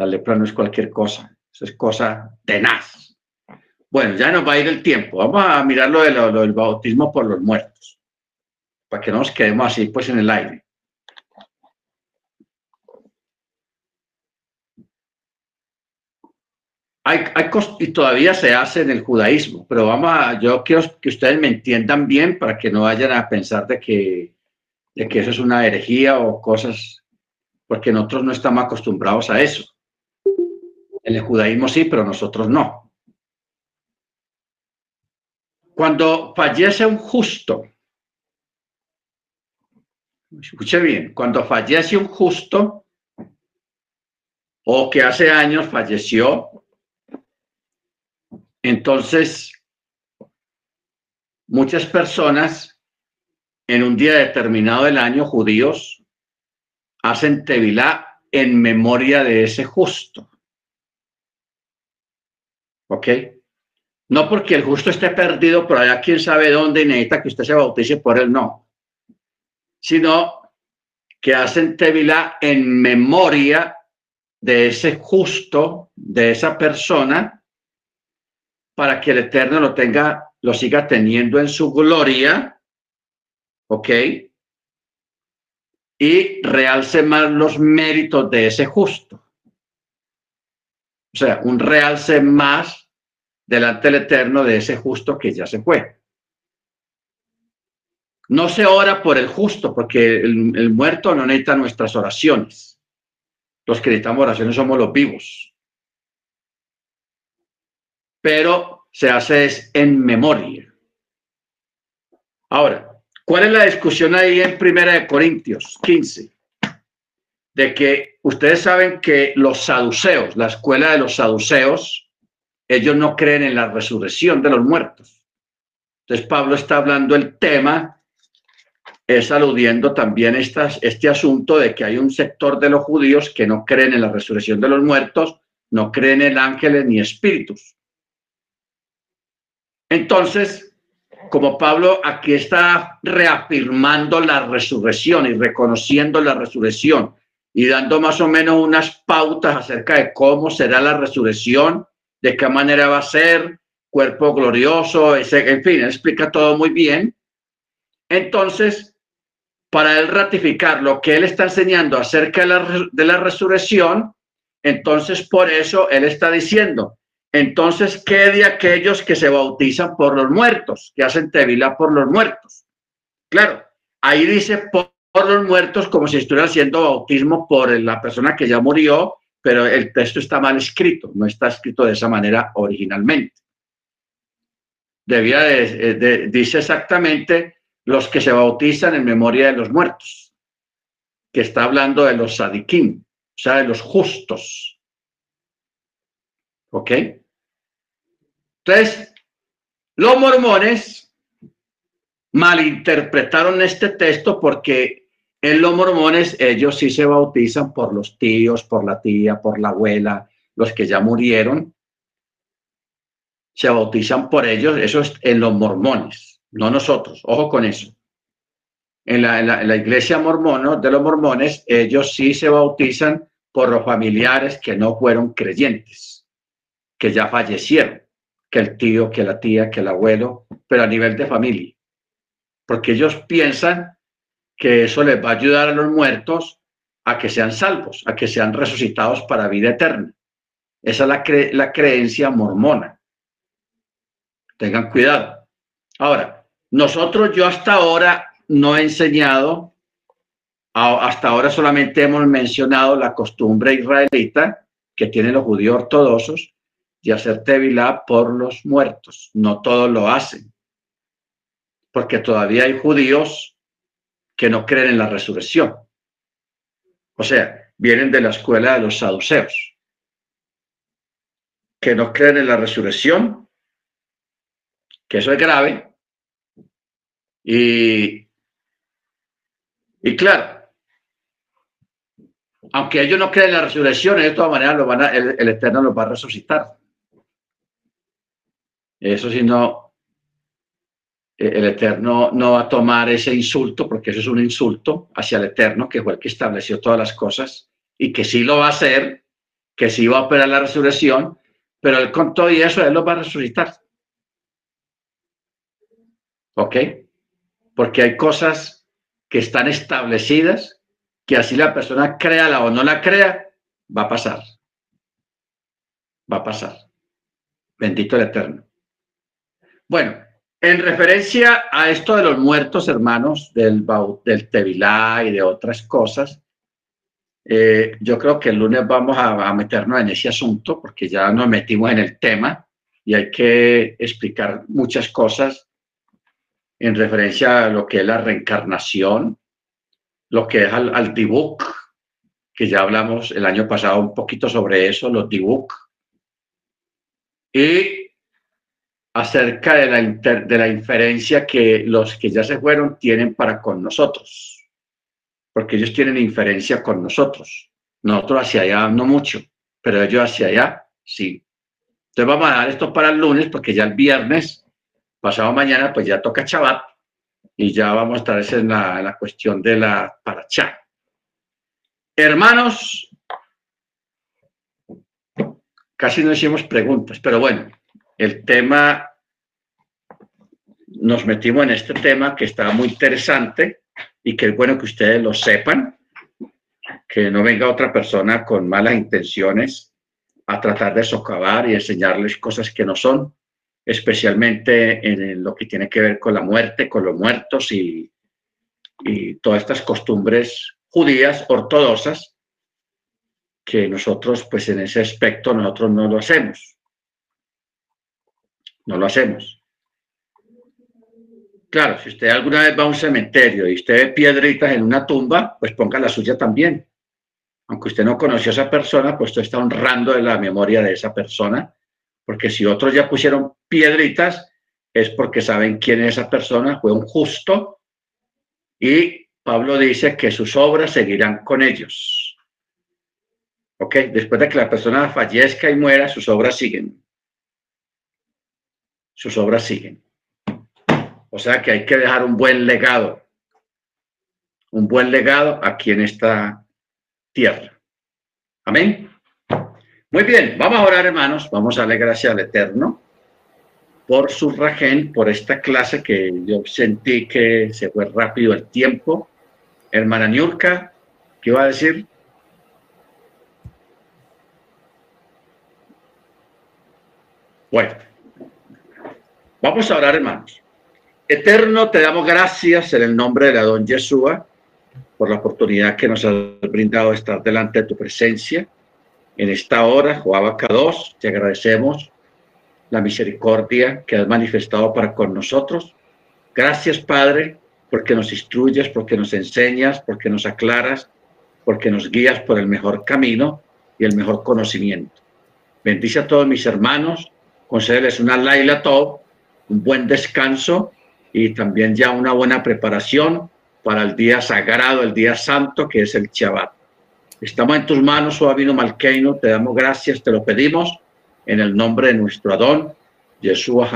la lepra no es cualquier cosa, eso es cosa tenaz. Bueno, ya nos va a ir el tiempo, vamos a mirar lo, de lo del bautismo por los muertos, para que no nos quedemos así pues en el aire. hay, y todavía se hace en el judaísmo, pero vamos a, yo quiero que ustedes me entiendan bien para que no vayan a pensar de que, de que eso es una herejía o cosas, porque nosotros no estamos acostumbrados a eso. En el judaísmo sí, pero nosotros no. Cuando fallece un justo, escuche bien, cuando fallece un justo, o que hace años falleció, entonces, muchas personas en un día determinado del año, judíos, hacen tevilá en memoria de ese justo. ¿Ok? No porque el justo esté perdido por allá, quién sabe dónde y necesita que usted se bautice por él, no. Sino que hacen tevilá en memoria de ese justo, de esa persona para que el Eterno lo tenga, lo siga teniendo en su gloria, ¿ok? Y realce más los méritos de ese justo. O sea, un realce más delante del Eterno de ese justo que ya se fue. No se ora por el justo, porque el, muerto no necesita nuestras oraciones. Los que necesitamos oraciones somos los vivos pero se hace es en memoria. Ahora, ¿cuál es la discusión ahí en Primera de Corintios 15? De que ustedes saben que los saduceos, la escuela de los saduceos, ellos no creen en la resurrección de los muertos. Entonces Pablo está hablando el tema, es aludiendo también estas, este asunto de que hay un sector de los judíos que no creen en la resurrección de los muertos, no creen en ángeles ni espíritus. Entonces, como Pablo aquí está reafirmando la resurrección y reconociendo la resurrección y dando más o menos unas pautas acerca de cómo será la resurrección, de qué manera va a ser, cuerpo glorioso, en fin, explica todo muy bien. Entonces, para él ratificar lo que él está enseñando acerca de la, de la resurrección, entonces por eso él está diciendo, entonces, ¿qué de aquellos que se bautizan por los muertos, que hacen tevila por los muertos? Claro, ahí dice los muertos como si estuviera haciendo bautismo por la persona que ya murió, pero el texto está mal escrito, no está escrito de esa manera originalmente. Debía de, dice exactamente los que se bautizan en memoria de los muertos, que está hablando de los sadikim, o sea, de los justos. ¿Ok? Entonces, los mormones malinterpretaron este texto porque En los mormones, ellos sí se bautizan por los tíos, por la tía, por la abuela, los que ya murieron. Se bautizan por ellos, eso es en los mormones, no nosotros. Ojo con eso. En la, en la iglesia mormona de los mormones, ellos sí se bautizan por los familiares que no fueron creyentes, que ya fallecieron, que el tío, que la tía, que el abuelo, pero a nivel de familia. Porque ellos piensan que eso les va a ayudar a los muertos a que sean salvos, a que sean resucitados para vida eterna. Esa es la, creencia mormona. Tengan cuidado. Ahora, nosotros, yo hasta ahora no he enseñado, hasta ahora solamente hemos mencionado la costumbre israelita que tienen los judíos ortodoxos de hacer tevilá por los muertos. No todos lo hacen, porque todavía hay judíos que no creen en la resurrección. O sea, vienen de la escuela de los saduceos, que no creen en la resurrección, que eso es grave. Y, y claro, aunque ellos no creen en la resurrección, de todas maneras lo van el, el Eterno los va a resucitar. Eso si no, el Eterno no va a tomar ese insulto, porque eso es un insulto hacia el Eterno, que fue el que estableció todas las cosas, y que sí lo va a hacer, que sí va a operar la resurrección, pero él con todo y eso, él lo va a resucitar. ¿Ok? Porque hay cosas que están establecidas, que así la persona créala o no la crea, va a pasar. Va a pasar. Bendito el Eterno. Bueno, en referencia a esto de los muertos, hermanos, del, del Tevilá y de otras cosas, eh, yo creo que el lunes vamos a, meternos en ese asunto porque ya nos metimos en el tema y hay que explicar muchas cosas en referencia a lo que es la reencarnación, lo que es al, al dibuk, que ya hablamos el año pasado un poquito sobre eso, los dibuk, y acerca de la, de la inferencia que los que ya se fueron tienen para con nosotros, porque ellos tienen inferencia con nosotros. Nosotros hacia allá no mucho, pero ellos hacia allá sí. Entonces vamos a dar esto para el lunes, porque ya el viernes, pasado mañana, pues ya toca Chabat y ya vamos a estar en la, en la cuestión de la paracha. Hermanos, casi no hicimos preguntas, pero bueno, el tema, nos metimos en este tema que está muy interesante y que es bueno que ustedes lo sepan, que no venga otra persona con malas intenciones a tratar de socavar y enseñarles cosas que no son, especialmente en lo que tiene que ver con la muerte, con los muertos y, y todas estas costumbres judías ortodoxas que nosotros, pues en ese aspecto, nosotros no lo hacemos. No lo hacemos. Claro, si usted alguna vez va a un cementerio y usted ve piedritas en una tumba, pues ponga la suya también. Aunque usted no conoció a esa persona, pues usted está honrando la memoria de esa persona, porque si otros ya pusieron piedritas, es porque saben quién es esa persona, fue un justo, y Pablo dice que sus obras seguirán con ellos. ¿Ok? Después de que la persona fallezca y muera, sus obras siguen sus obras siguen. O sea que hay que dejar un buen legado, un buen legado aquí en esta tierra. Amén. Muy bien, vamos a orar hermanos, vamos a darle gracias al Eterno por su rajén, por esta clase que yo sentí que se fue rápido el tiempo. Hermana Niurka, ¿qué iba a decir? Bueno. Vamos a orar, hermanos. Eterno, te damos gracias en el nombre de la don Yeshua por la oportunidad que nos has brindado de estar delante de tu presencia. En esta hora, Joaba 2, te agradecemos la misericordia que has manifestado para con nosotros. Gracias, Padre, porque nos instruyes, porque nos enseñas, porque nos aclaras, porque nos guías por el mejor camino y el mejor conocimiento. Bendice a todos mis hermanos, concédeles una Laila Top un buen descanso y también ya una buena preparación para el día sagrado, el día santo, que es el Shabbat. Estamos en tus manos, Suavino Malkeino, te damos gracias, te lo pedimos en el nombre de nuestro Adón, Yeshua